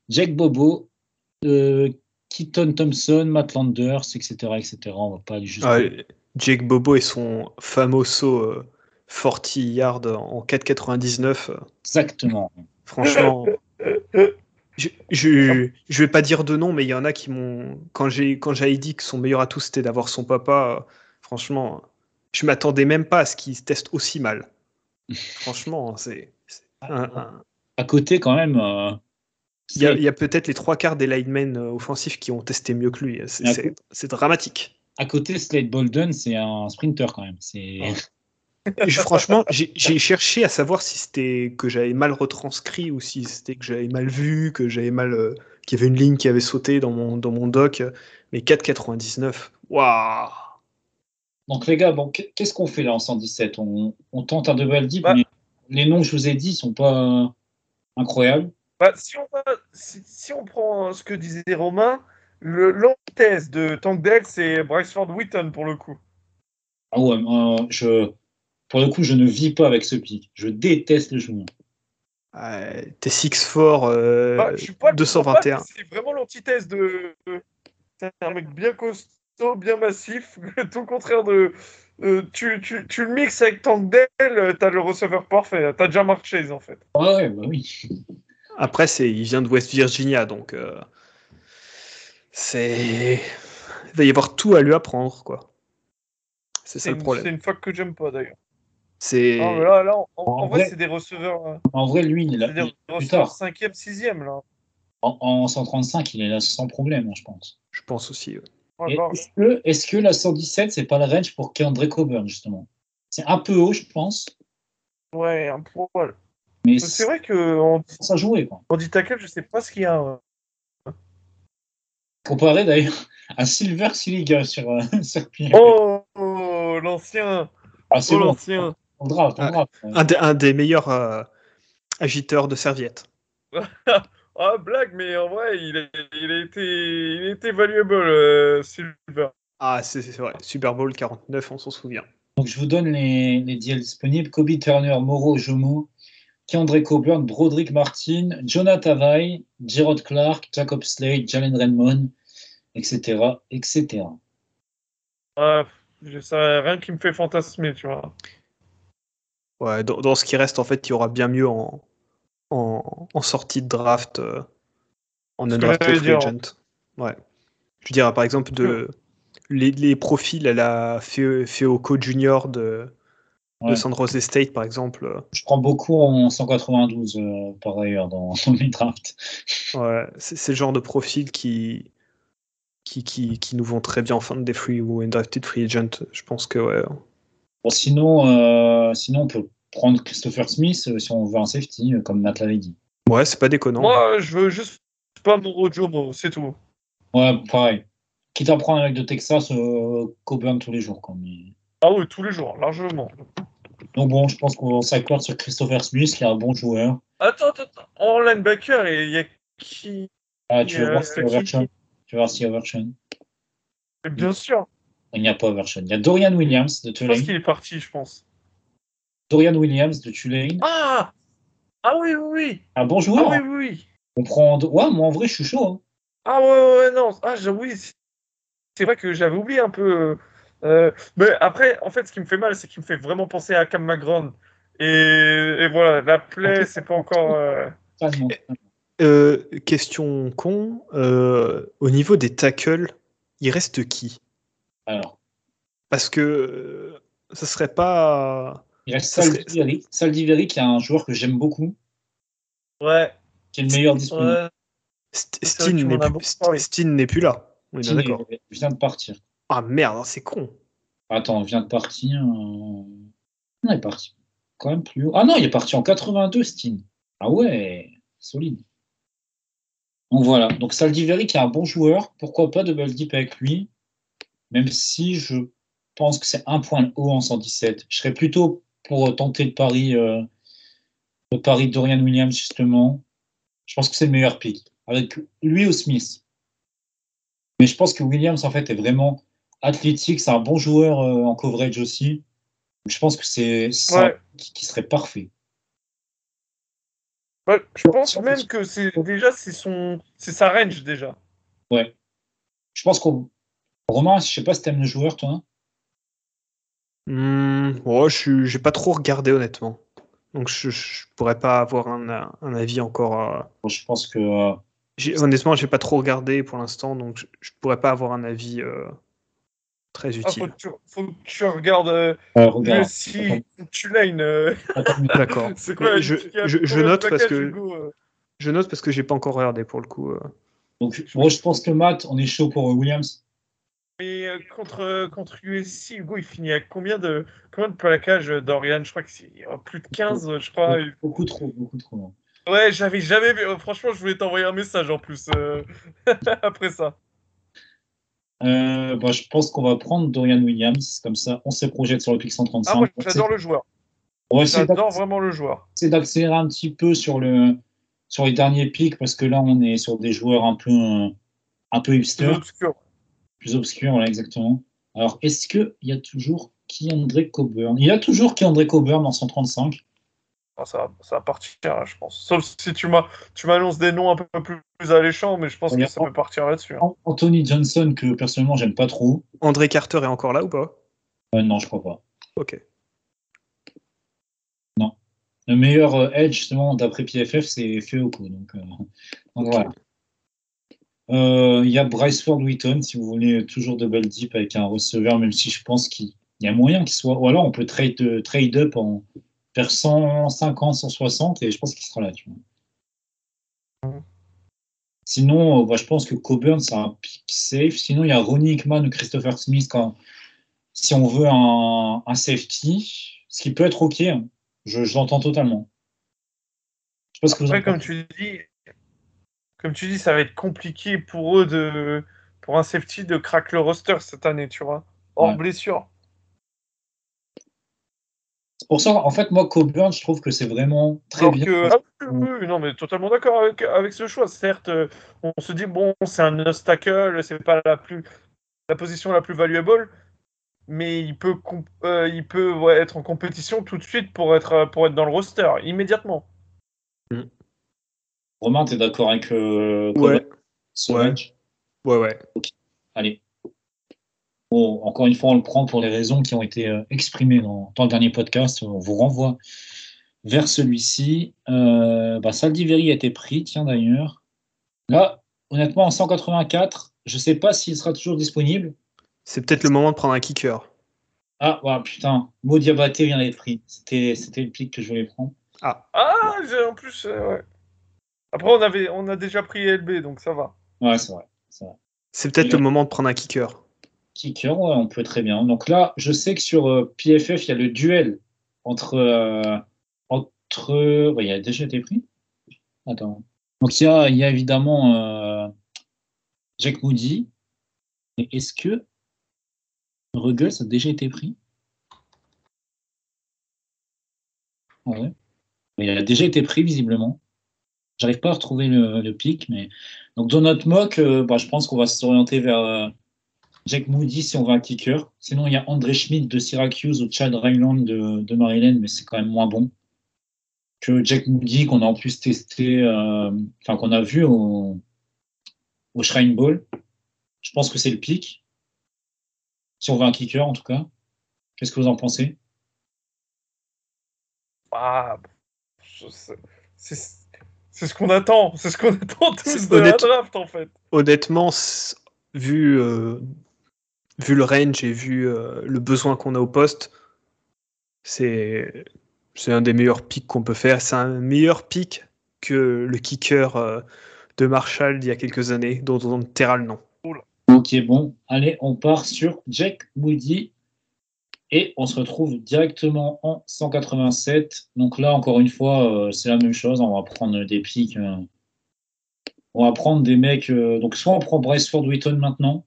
Jack Bobo, euh, Keaton Thompson, Matt Landers, etc., etc. On va pas aller jusqu'au Ah, Jake Bobo et son famoso euh, 40 yards en 4,99. euh, Exactement. Franchement, je, je, je vais pas dire de nom, mais il y en a qui m'ont. Quand j'ai quand j'avais dit que son meilleur atout c'était d'avoir son papa, euh, franchement, je m'attendais même pas à ce qu'il se teste aussi mal. Franchement, c'est. c'est un- un- À côté, quand même, euh, Il y a, peut-être les trois quarts des linemen euh, offensifs qui ont testé mieux que lui. C'est- Ah, dramatique. à côté, Slade Bolden, c'est un sprinter quand même. C'est Je- franchement, j'ai cherché à savoir si c'était que j'avais mal retranscrit ou si c'était que j'avais mal vu, que j'avais mal, euh, qu'il y avait une ligne qui avait sauté dans mon, dans mon doc. Mais 4,99. Waouh! Donc les gars, bon, qu'est- qu'est-ce qu'on fait là en 117 on, on tente un double dip, Bah. mais les noms que je vous ai dit sont pas incroyables. Bah, si, on va- si, si on prend ce que disait Romain, le l'antithèse de Tank Dell, c'est Bryce Ford Wheaton pour le coup. Ah ouais, euh, je, pour le coup, je ne vis pas avec ce pic. Je déteste le joueur. Euh, T'es 6'4, euh, Bah, je suis pas le 221. psychopathe, C'est vraiment l'antithèse de. C'est un mec bien costaud, bien massif, tout le contraire de. euh, tu, tu, tu le mixes avec Tank Dell, euh, t'as le receveur parfait. T'as déjà Mark Chase en fait. Ah ouais, bah oui. Après, c'est, il vient de West Virginia, donc euh, c'est, il va y avoir tout à lui apprendre, quoi. C'est ça le une, c'est problème. une fac que j'aime pas d'ailleurs. C'est, Non, mais là, là, en, en En vrai, vrai- c'est des receveurs. euh, En vrai, lui, il est là. c'est des receveurs tard. 5e, 6e là. En, en 135, il est là sans problème, hein, je pense. je pense aussi. ouais. Bah, Est-ce que, est-ce que la 117, c'est pas le range pour Keandre Coburn, justement? C'est un peu haut, je pense, ouais, un poil. Mais C'est vrai qu'on ça jouait, quoi. on dit tackle, je sais pas ce qu'il y a. Comparé d'ailleurs à Silver Siliga sur, euh, sur Pierre. Oh, oh, l'ancien. ah, c'est Oh, bon, l'ancien. on on Ah. draft. Un, des- un des meilleurs euh, agiteurs de serviettes. Ah, blague, mais en vrai, il a, il a été, il a été valuable, euh, Silver. Ah, c'est, c'est vrai. Super Bowl 49, on s'en souvient. Donc je vous donne les, les deals disponibles. Kobe Turner, Moro Jomo, Keandre Coburn, Broderick Martin, Jonathan Tavai, Gerard Clark, Jacob Slade, Jalen Redmond, etc. etc. Ah, je sais rien qui me fait fantasmer, tu vois. Ouais, dans, dans ce qui reste, en fait, il y aura bien mieux en, en, en sortie de draft, euh, en undrafted free dire. agent. Ouais. Je dirais, par exemple, de, les, les profils à la Feoko Junior de, de Ouais. San Jose State, par exemple. euh, Je prends beaucoup en 192 euh, par ailleurs dans, dans mes drafts. Ouais, c'est le genre de profil qui, qui, qui, qui nous vont très bien en fin de des free ou undrafted free agent. Je pense que, ouais. Bon, sinon, euh, sinon, on peut prendre Christopher Smith euh, si on veut un safety, euh, comme Matt l'avait dit. Ouais, c'est pas déconnant. Moi, je veux juste pas mon Jomo, c'est tout. Ouais, pareil. Quitte à prendre un mec de Texas, euh, Coburn tous les jours. Quoi, mais- Ah oui, tous les jours, largement. Donc bon, je pense qu'on s'accorde sur Christopher Smith, qui est un bon joueur. Attends, attends. En linebacker, il y a qui Ah, tu veux Euh, voir qui- Overshawn Tu veux voir Steve Overshawn Bien sûr. Il n'y a pas Overshawn. Il y a Dorian Williams de Je pense Tulane. qu'il est parti, je pense. Dorian Williams de Tulane. Ah Ah oui, oui, oui. Un bon Ah joueur. oui, hein. oui, oui. On prend. Ouais, moi en vrai, je suis chaud. hein. Ah ouais, ouais, ouais, non. Ah, oui. c'est- C'est vrai que j'avais oublié un peu. Euh, mais après, en fait, ce qui me fait mal, c'est qu'il me fait vraiment penser à Cam McGrone. Et, et voilà, la plaie, c'est pas encore. euh. Euh, question con. euh, au niveau des tackles, il reste qui? Alors, Parce que ce serait pas. il reste Saldiveri. Saldiveri, qui est un joueur que j'aime beaucoup, Ouais, qui est le meilleur disponible. ouais. Steen n'est plus, plus là. On est d'accord. est- vient de partir. Ah merde, c'est con. Attends, vient de partir. euh, Non, il est parti. Quand même plus haut. Ah non, il est parti en 82, Steen. Ah ouais, solide. Donc voilà. Donc Saldiveri qui est un bon joueur. Pourquoi pas double deep avec lui Même si je pense que c'est un point haut en 117. Je serais plutôt pour tenter le pari, euh, le pari de Dorian Williams, justement. Je pense que c'est le meilleur pick. Avec lui ou Smith. Mais je pense que Williams, en fait, est vraiment athlétique. C'est un bon joueur euh, en coverage aussi. Donc, je pense que c'est ça Ouais. qui, qui serait parfait. Ouais, je pense même que c'est déjà c'est son c'est sa range déjà. Ouais. Je pense qu'on. Romain, je sais pas si t'aimes le joueur, toi. Ouais, je j'ai pas trop regardé honnêtement. Donc je, je pourrais pas avoir un, un avis encore. euh, Bon, je pense que. euh, honnêtement, j'ai pas trop regardé pour l'instant, donc je, je pourrais pas avoir un avis euh, très Ah, faut, utile. que tu, faut que tu regardes euh, euh, regarde. si Tulane. euh, D'accord. c'est quoi Mais je, note parce que Hugo, euh je note parce que j'ai pas encore regardé pour le coup. euh. Donc, moi, je pense que Matt, on est chaud pour euh, Williams. Mais euh, contre, euh, contre USC, Hugo, il finit à combien de, combien de plaquages, euh, Dorian? Je crois que c'est plus de 15, euh, je crois. Beaucoup trop, beaucoup trop. Ouais, j'avais jamais vu. Franchement, je voulais t'envoyer un message en plus euh, après ça. Euh, bah, je pense qu'on va prendre Dorian Williams, comme ça, on se projette sur le pic 135. Ah, moi, j'adore le joueur. Essayer J'adore vraiment le joueur. essayer d'accélérer un petit peu sur, le, sur les derniers pics, parce que là, on est sur des joueurs un peu, un peu C'est hipster, obscur. plus obscurs, voilà, exactement. Alors, est-ce qu'il y a toujours Keandre Coburn? Il y a toujours Keandre Coburn en 135. Ah, ça, va- ça va partir, hein, je pense. Sauf si tu m'as- tu m'annonces des noms un peu plus, plus alléchants, mais je pense que ça peut partir là-dessus. hein. An- Anthony Johnson, que personnellement, j'aime pas trop. André Carter est encore là ou pas? Euh, non, je crois pas. Ok. Le meilleur euh, edge, justement, d'après PFF, c'est Feoko. Donc, euh, donc voilà. Euh, Il y a Bryce Ford Wheaton, si vous voulez toujours double deep avec un receveur, même si je pense qu'il y a moyen qu'il soit. Ou alors on peut trade, trade up en faire 150, 160, et je pense qu'il sera là. Tu vois. Sinon, euh, bah, je pense que Coburn, c'est un pick safe. Sinon, il y a Ronnie Hickman ou Christopher Smith quand, si on veut un, un safety, ce qui peut être OK. hein. Je, je l'entends totalement. Je ce que vous en Après, comme tu dis, comme tu dis, ça va être compliqué pour eux de, pour un safety de crack le roster cette année, tu vois. Hors Ouais. blessure. C'est pour ça, en fait, moi, Coburn, je trouve que c'est vraiment très Alors bien. que, ah oui, non, mais totalement d'accord avec, avec ce choix. Certes, euh, on se dit bon, c'est un nose tackle, c'est pas la plus, la position la plus valuable, mais il peut, euh, il peut ouais, être en compétition tout de suite pour être, euh, pour être dans le roster immédiatement. Romain, tu es d'accord avec euh, Ouais. Ouais. Ouais, ouais. Allez. Bon, encore une fois, on le prend pour les raisons qui ont été euh, exprimées dans, dans le dernier podcast. On vous renvoie vers celui-ci. Euh, bah, Saldiveri a été pris, tiens d'ailleurs. Là, honnêtement, en 184, je ne sais pas s'il sera toujours disponible. C'est peut-être le moment de prendre un kicker. Ah, ouais, putain, Modiabaté vient d'être pris. C'était c'était le pic que je voulais prendre. Ah, Ah, j'ai- en plus, euh, ouais. Après, on avait, on a déjà pris LB, donc ça va. Ouais, c'est vrai. c'est vrai. c'est peut-être Et le là- moment de prendre un kicker. Kicker, on peut très bien. Donc là, je sais que sur euh, PFF, il y a le duel entre. euh, entre il a déjà été pris? Attends. Donc il y a, y évidemment euh, Jack Moody. Et est-ce que Ruggles a déjà été pris? Il a déjà été pris, visiblement. J'arrive pas à retrouver le, pic, mais. Donc dans notre mock, bah, je pense qu'on va s'orienter vers. Jack Moody si on veut un kicker. Sinon, il y a André Schmidt de Syracuse ou Chad Ryland de, de Maryland, mais c'est quand même moins bon que Jack Moody qu'on a en plus testé, euh, enfin qu'on a vu au, au Shrine Ball. Je pense que c'est le pic. Si on veut un kicker, en tout cas. Qu'est-ce que vous en pensez? Ah, c'est c'est ce qu'on attend. C'est ce qu'on attend tous de la draft, en fait. Honnêtement, vu, euh, vu le range et vu euh, le besoin qu'on a au poste, c'est un des meilleurs pics qu'on peut faire. C'est un meilleur pic que le kicker euh, de Marshall d'il y a quelques années, dont on terra le nom. Ok, bon. Allez, on part sur Jack Moody. Et on se retrouve directement en 187. Donc là, encore une fois, euh, c'est la même chose. On va prendre des pics. on va prendre des mecs. donc, soit on prend Bryce Ford maintenant,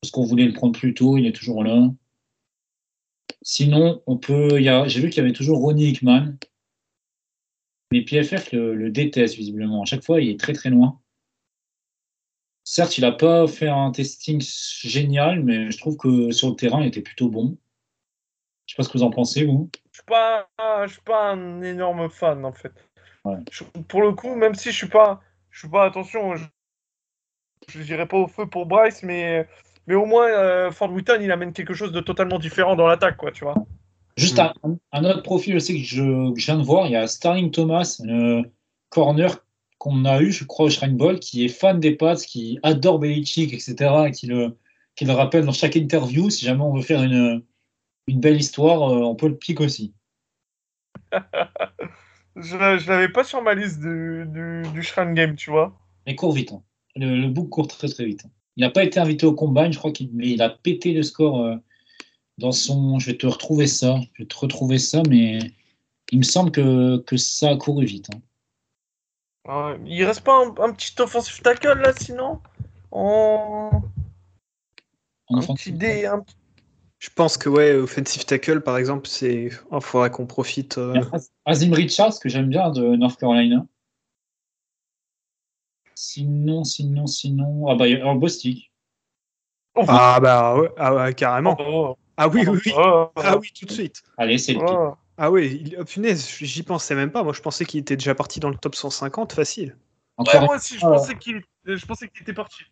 parce qu'on voulait le prendre plus tôt, il est toujours là. Sinon, on peut. il y a- J'ai vu qu'il y avait toujours Ronnie Hickman. Mais PFF le, le déteste visiblement. À chaque fois, il est très très loin. Certes, il n'a pas fait un testing génial, mais je trouve que sur le terrain, il était plutôt bon. Je sais pas ce que vous en pensez, vous. Je suis pas, je suis pas un énorme fan, en fait. Ouais. Je- pour le coup, même si je suis pas, je suis pas, attention, je, je dirais pas au feu pour Bryce, mais, mais au moins, euh, Ford Wheaton, il amène quelque chose de totalement différent dans l'attaque, quoi, tu vois. Juste un, un autre profil aussi que je, que je viens de voir, il y a Starling Thomas, le corner qu'on a eu, je crois, au Shrine Ball, qui est fan des Pats, qui adore Belichick, etc., et qui le, qui le rappelle dans chaque interview. Si jamais on veut faire une, une belle histoire, euh, on peut le piquer aussi. Je, je l'avais pas sur ma liste du, du, du Shrine Game, tu vois. Mais court vite. hein. Le, le book court très très vite. Il n'a pas été invité au combine, je crois qu'il mais il a pété le score euh, dans son. Je vais te retrouver ça. Je vais te retrouver ça, mais il me semble que, que ça a couru vite. hein. Ouais, il reste pas un, un petit offensive tackle, là, sinon? En... En Un offensive. petit dé, un Je pense que ouais, offensive tackle par exemple, c'est. Il faudrait qu'on profite. euh, Azim Richards, que j'aime bien, de North Carolina. Sinon, sinon, sinon. Ah bah, il y a Earl Bostic. Ah bah ouais, ah ouais, carrément. Oh, Ah oui, oui, oui. oh, Ah oui, tout de suite. Allez, c'est le oh. Ah oui, il- oh, punaise, j'y pensais même pas. Moi, je pensais qu'il était déjà parti dans le top 150, facile. Encore Ouais, moi aussi, je fois, pensais qu'il je pensais qu'il était parti.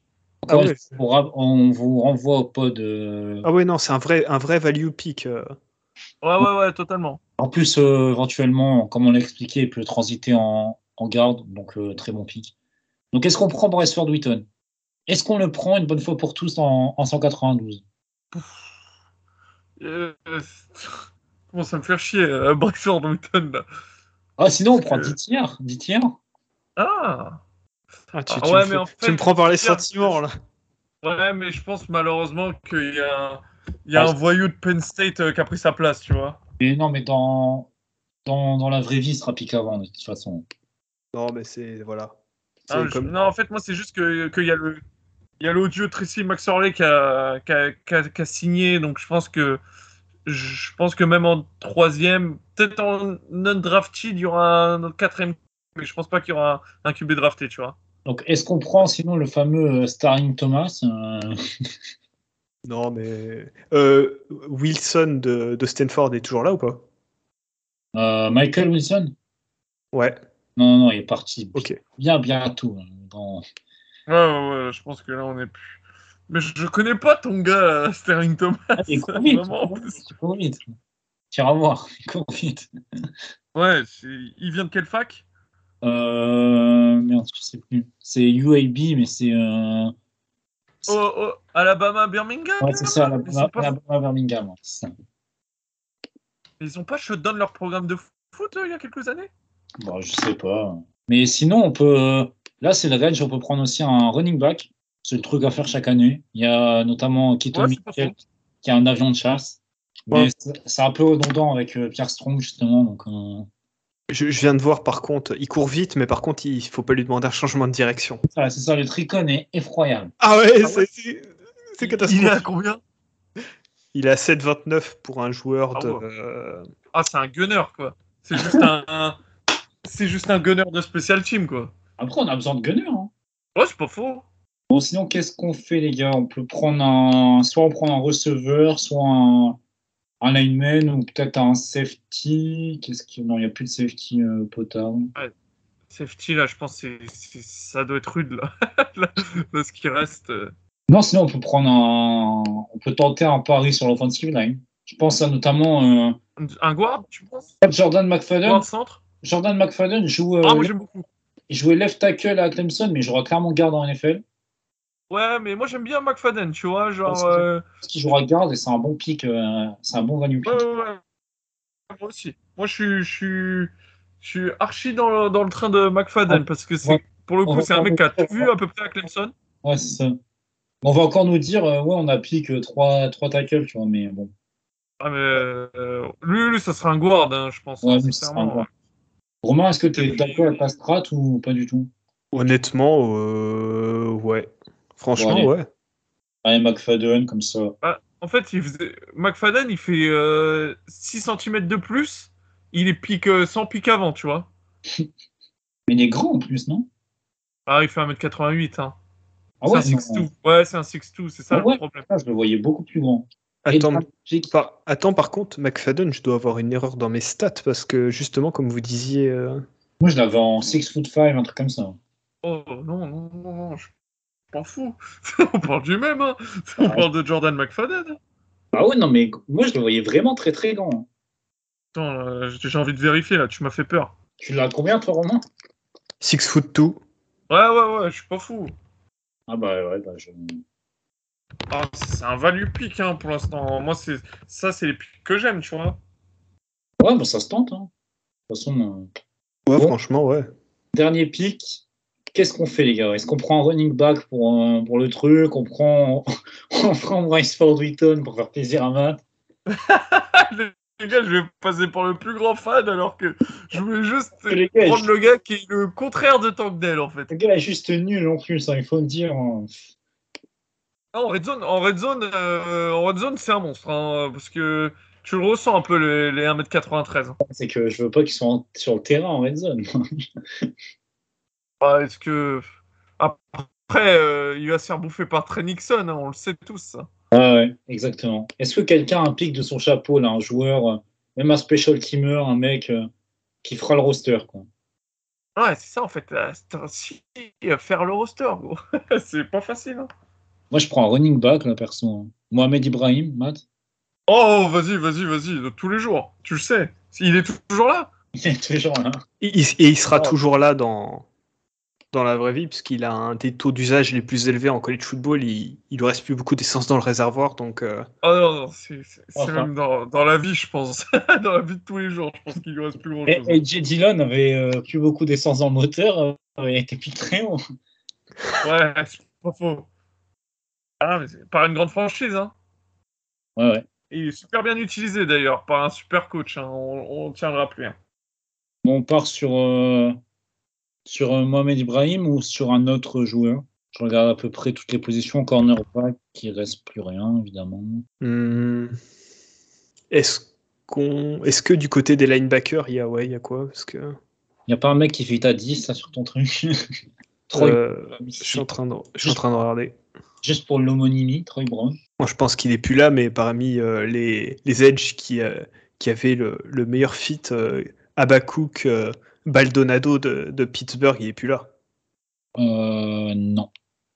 encore Ah une ouais. fois, on vous renvoie au pod. euh, Ah ouais, non, c'est un vrai, un vrai value pick. euh. Ouais, ouais, ouais, totalement. En plus, euh, éventuellement, comme on l'a expliqué, il peut transiter en, en garde, donc euh, très bon pic. Donc, est-ce qu'on prend Bryce Ford Wheaton Est-ce qu'on le prend une bonne fois pour tous en, en 192 Euh, Comment ça me fait chier, euh, Bryce Wheaton, là? Ah, sinon, on prend Euh. 10 tiers. 10 tiers Ah Ah, tu, Ah tu ouais, me mais fais- en tu fait, me prends par les sentiments là. Ouais, mais je pense malheureusement qu'il y a un, il y a Ah, un voyou de Penn State euh, qui a pris sa place, tu vois. Mais non, mais dans, dans, dans la vraie vie, il sera pic avant, de toute façon. Non, mais c'est voilà. Ah, je- comme- Non, en fait, moi, c'est juste que- qu'il y a le. Il y a l'audio Tracy McSorley qui a, qui, a, qui a- qui a signé, donc je pense que je pense que même en troisième, peut-être en non-drafted, il y aura un autre quatrième, mais je pense pas qu'il y aura un, un QB drafté, tu vois. Donc, est-ce qu'on prend sinon le fameux euh, Starling Thomas euh, Non, mais euh, Wilson de, de Stanford est toujours là ou pas? Euh, Michael Wilson? Ouais. Non, non, il est parti Ok. bien, bien à tout. hein, dans- Ouais, ouais, ouais, je pense que là, on est plus. Mais je, je connais pas ton gars, euh, Sterling Thomas. Ah, il court vite, Vraiment, en il plus. court vite. Tu iras voir, il court vite. Ouais, il vient de quelle fac? Euh, merde, je sais plus. C'est UAB, mais c'est. Euh... oh, oh, Alabama, Birmingham? Ouais, c'est ça, Ils Alabama, ont pas, Alabama, Birmingham. ouais, ça. ils ont pas shutdown leur programme de foot euh, il y a quelques années? Bon, je sais pas. Mais sinon, on peut. euh, Là, c'est le range, on peut prendre aussi un running back. C'est le truc à faire chaque année. Il y a notamment Keaton Ouais, Mitchell, qui a un avion de chasse. Mais Ouais. c'est- c'est un peu redondant avec euh, Pierre Strong, justement. Donc, euh, Je, je viens de voir par contre, il court vite, mais par contre, il faut pas lui demander un changement de direction. ça, c'est ça, le tricon est effroyable. Ah ouais, Ah ouais c'est- c'est c'est Il est catastrophique. à combien? Il est à 7,29 pour un joueur Ah de. ouais. euh, Ah, c'est un gunner, quoi. C'est juste un, un- c'est juste un gunner de special team, quoi. Après, on a besoin de gunner. Hein. Ouais, c'est pas faux. Bon, sinon, qu'est-ce qu'on fait, les gars? On peut prendre un. Soit on prend un receveur, soit un, un lineman, ou peut-être un safety. Qu'est-ce qu'il Non, il n'y a plus de safety euh, potable. Safety, là, je pense que ça doit être rude, là. Là, là, ce qui reste. euh. Non, sinon, on peut prendre un. On peut tenter un pari sur l'offensive line. Je pense à notamment euh, Un guard, tu penses? Jordan McFadden. Guard centre? Jordan McFadden joue, euh, Ah, moi, j'aime beaucoup. il jouait left tackle à Clemson, mais il jouera clairement garde en NFL. Ouais, mais moi, j'aime bien McFadden, tu vois. Genre. Parce que- euh, Parce qu'il jouera garde et c'est un bon pick, euh, c'est un bon value pick. Ouais, ouais, ouais. Moi aussi. Moi, je suis, je suis, je suis archi dans le, dans le train de McFadden Ouais. parce que Ouais. c'est, pour le coup, c'est un mec qui a tout vu à peu près à Clemson. Ouais, c'est ça. On va encore nous dire, euh, ouais, on a pick 3, trois tackles, tu vois, mais bon. Ah, mais euh, lui, lui, ça sera un guard, hein, je pense. Ouais, hein, lui, ce sera un guard. Romain, est-ce que tu es d'accord avec la strat ou pas du tout? Honnêtement, euh, ouais. Franchement, Bon, allez. ouais. Allez, McFadden, comme ça. Ah, en fait, il faisait... McFadden, il fait euh, 6 cm de plus. Il est pique, euh, sans pique avant, tu vois. Mais il est grand en plus, non? Ah, il fait 1m88. Hein. Ah ouais, c'est un non. 6'2. Ouais, c'est un 6'2, c'est ça Ah ouais. le problème. Ah, je le voyais beaucoup plus grand. Attends, par, attends, par contre, McFadden, je dois avoir une erreur dans mes stats parce que justement, comme vous disiez, euh, Moi, je l'avais en 6 foot 5, un truc comme ça. Oh non, non, non, non, je m'en fous. On parle du même, hein. On parle de Jordan McFadden. Ah ouais, non, mais moi, je le voyais vraiment très très grand. Attends, euh, j'ai envie de vérifier là, tu m'as fait peur. Tu l'as combien, toi, Romain? 6 foot 2. Ouais, ouais, ouais, je suis pas fou. Ah bah ouais, bah je... Ah, c'est un value pick hein, pour l'instant. Moi, c'est ça, c'est les picks que j'aime, tu vois. Ouais, bah ça se tente. Hein. De toute façon, euh, Ouais, Bon. franchement, ouais. dernier pick. Qu'est-ce qu'on fait, les gars? Est-ce qu'on prend un running back pour, euh, pour le truc? On prend, on prend Bryce Ford Wheaton pour faire plaisir à Matt? Les gars, je vais passer pour le plus grand fan alors que je voulais juste Les gars, prendre le gars qui est le contraire de Tankdale en fait. Le gars est juste nul en plus, hein, il faut le dire. hein. Non, en red zone, en red zone, euh, en red zone, c'est un monstre hein, parce que tu le ressens un peu les, les 1m93. hein. C'est que je veux pas qu'il soit en- sur le terrain en red zone. Ah, Est-ce que après euh, il va se faire bouffer par Trey Nixon, hein, on le sait tous. Ah ouais, exactement. Est-ce que quelqu'un pic de son chapeau, là, un joueur, euh, même un special teamer, un mec euh, qui fera le roster quoi? Ouais, c'est ça en fait. euh, faire le roster, c'est pas facile. hein. Moi, je prends un running back, là, perso. hein. Mohamed Ibrahim, Matt. Oh, vas-y, vas-y, vas-y, tous les jours. Tu le sais. Il est toujours là. Il est toujours là. Et, il- et il sera Oh. toujours là dans, dans la vraie vie, puisqu'il a un des taux d'usage les plus élevés en college football. Il, il lui reste plus beaucoup d'essence dans le réservoir, donc euh, Oh non, non, c'est Enfin. même dans, dans la vie, je pense. dans la vie de tous les jours, je pense qu'il lui reste plus grand Et, chose. et J. Dillon avait euh, plus beaucoup d'essence dans le moteur, euh, il était plus très haut. Ouais, c'est pas faux. Ah, mais c'est par une grande franchise, hein. Ouais, ouais. Et il est super bien utilisé d'ailleurs, par un super coach, hein. on, on tiendra plus. hein. Bon, on part sur, euh, sur euh, Mohamed Ibrahim ou sur un autre joueur? Je regarde à peu près toutes les positions. Cornerback, il reste plus rien, évidemment. hmm, est-ce qu'on, est-ce que du côté des linebackers, il y a, ouais, il y a quoi? Parce que Il n'y a pas un mec qui fait ta 10 là, sur ton truc Troy euh, je suis en train de, je suis en train de regarder. Juste pour l'homonymie, Troy Brown. Moi, je pense qu'il est plus là, mais parmi euh, les, les edges qui, euh, qui avaient le, le meilleur fit, euh, Abakouk, euh, Baldonado de, de Pittsburgh, il est plus là. Euh, non.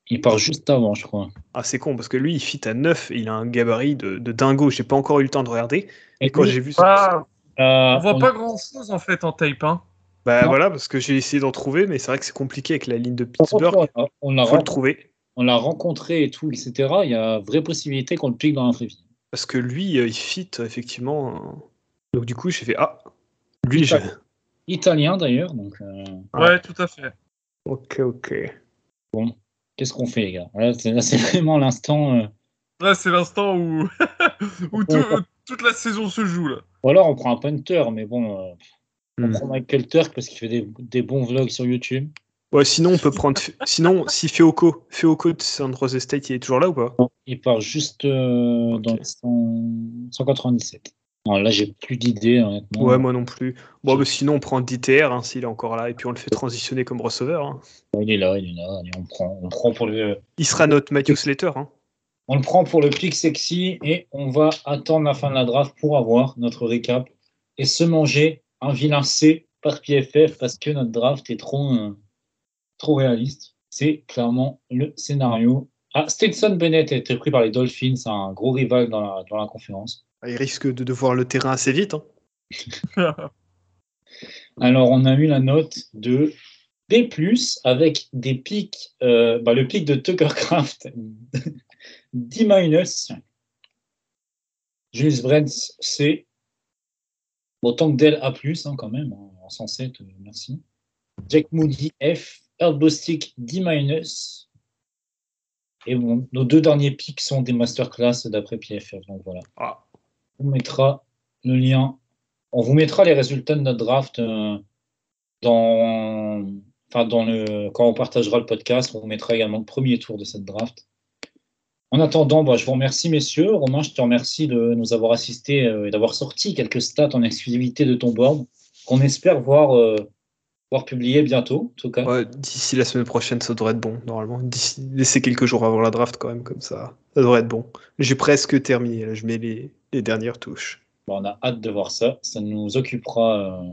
Il part juste avant, je crois. Ah, c'est con, parce que lui, il fit à 9 et il a un gabarit de, de dingo. J'ai pas encore eu le temps de regarder. Et quand lui, j'ai vu Ah, euh, on voit on- pas grand chose en fait en tape, hein. Bah Non. voilà, parce que j'ai essayé d'en trouver, mais c'est vrai que c'est compliqué avec la ligne de Pittsburgh. on on faut le trouver. On l'a rencontré et tout, etc. Il y a vraie possibilité qu'on le pique dans la vraie vie. Parce que lui, euh, il fit effectivement. euh. Donc du coup, j'ai fait Ah, lui, j'ai. Italien d'ailleurs, donc euh, Ouais. Ouais, tout à fait. Ok, ok. qu'est-ce qu'on fait, les gars? Là, c'est là, c'est vraiment l'instant. euh, Là, c'est l'instant où, où tout- toute la saison se joue là. Ou alors on prend un punter, mais bon, euh, on Hmm. prend Michael Turk parce qu'il fait des, des bons vlogs sur YouTube. Ouais, sinon, on peut prendre. sinon, si Feoko, Feoko de San Jose State, il est toujours là ou pas? Il part juste euh, dans le 100 197. là, j'ai plus d'idées, honnêtement. Ouais, moi non plus. Bon, bah, sinon, on prend DTR hein, s'il est encore là, et puis on le fait transitionner comme receveur. hein. Il est là, il est là. Allez, on prend, on prend pour le, Il sera notre Matthew Slater. Hein. on le prend pour le pic sexy et on va attendre la fin de la draft pour avoir notre récap et se manger un vilain C par PFF parce que notre draft est trop, euh, trop réaliste. C'est clairement le scénario. Ah, Stetson Bennett a été pris par les Dolphins, un gros rival dans la, dans la conférence. Il risque de devoir le terrain assez vite. hein. Alors, on a eu la note de B+, avec des pics, euh, bah, le pic de Tuckercraft, D-. Julius Brents, C. Bon, Tankdale A+, hein, quand même, en en 107, euh, merci. Jack Moody, F. Earl Bostic, D-. Et bon, nos deux derniers pics sont des masterclass d'après PFF, donc voilà. Ah. On mettra le lien. On vous mettra les résultats de notre draft euh, dans, enfin dans le, quand on partagera le podcast. On vous mettra également le premier tour de cette draft. En attendant, bah, je vous remercie, messieurs. Romain, je te remercie de nous avoir assisté euh, et d'avoir sorti quelques stats en exclusivité de ton board qu'on espère voir, euh, voir publier bientôt, en tout cas. Ouais, D'ici la semaine prochaine, ça devrait être bon, normalement. D'ici- Laissez quelques jours avant la draft, quand même, comme ça. Ça devrait être bon. J'ai presque terminé. Là. Je mets les, les dernières touches. Bah, on a hâte de voir ça. Ça nous occupera, euh,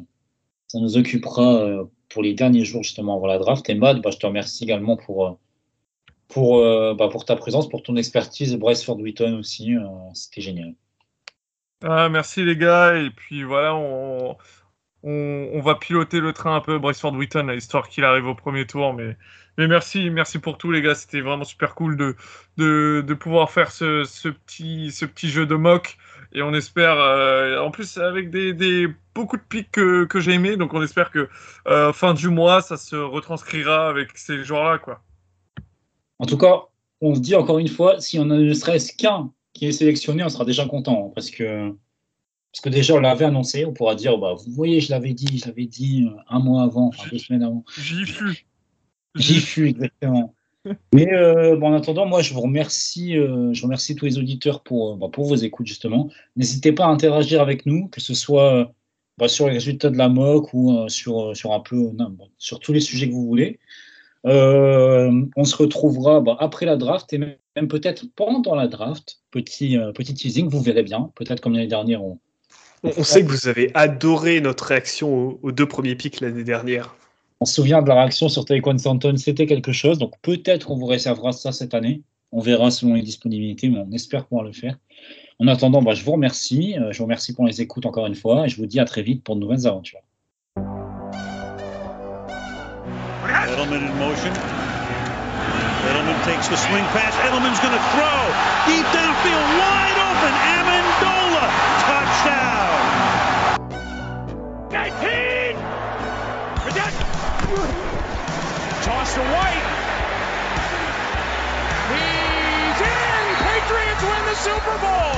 ça nous occupera euh, pour les derniers jours justement avant la draft. Et Mad, bah, je te remercie également pour, euh, pour, euh, bah, pour ta présence, pour ton expertise. Bryce Ford Wheaton aussi, euh, c'était génial. Ah, merci les gars. Et puis voilà, on, on, va piloter le train un peu, Braceford Wheaton, histoire qu'il arrive au premier tour. Mais, merci, merci pour tout les gars. C'était vraiment super cool de, de, pouvoir faire ce, petit, ce petit jeu de mock. Et on espère, euh, en plus avec des, beaucoup de pics que, j'ai aimé, donc on espère que euh, fin du mois, ça se retranscrira avec ces joueurs-là. quoi. En tout cas, on se dit encore une fois, si on ne serait-ce qu'un qui est sélectionné, on sera déjà content. hein, parce que, parce que déjà, on l'avait annoncé. On pourra dire, bah, vous voyez, je l'avais dit, je l'avais dit euh, un mois avant, enfin, deux semaines avant. J'y fus. J'y fus, exactement. Mais euh, bon, en attendant, moi, je vous remercie, euh, je remercie tous les auditeurs pour, euh, bah, pour vos écoutes, justement. N'hésitez pas à interagir avec nous, que ce soit bah, sur les résultats de la MOC ou sur, sur un peu, non, bon, sur tous les sujets que vous voulez. On se retrouvera bah, après la draft et même, même peut-être pendant la draft. Petit, petit teasing, vous verrez bien. Peut-être comme l'année dernière, on, On, on sait que vous avez adoré notre réaction aux, aux deux premiers pics l'année dernière. On se souvient de la réaction sur Taekwon Stanton, c'était quelque chose. Donc peut-être qu'on vous réservera ça cette année. On verra selon les disponibilités, mais on espère pouvoir le faire. En attendant, bah, je vous remercie. Euh, Je vous remercie pour les écoutes encore une fois. Et je vous dis à très vite pour de nouvelles aventures. Edelman in motion. Edelman takes the swing pass. Edelman's going to throw. Deep downfield, wide open. Amendola. to White. He's in! Patriots win the Super Bowl!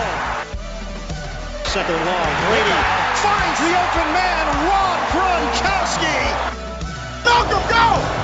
Second long, Brady finds the open man, Rob Gronkowski. Malcolm, go!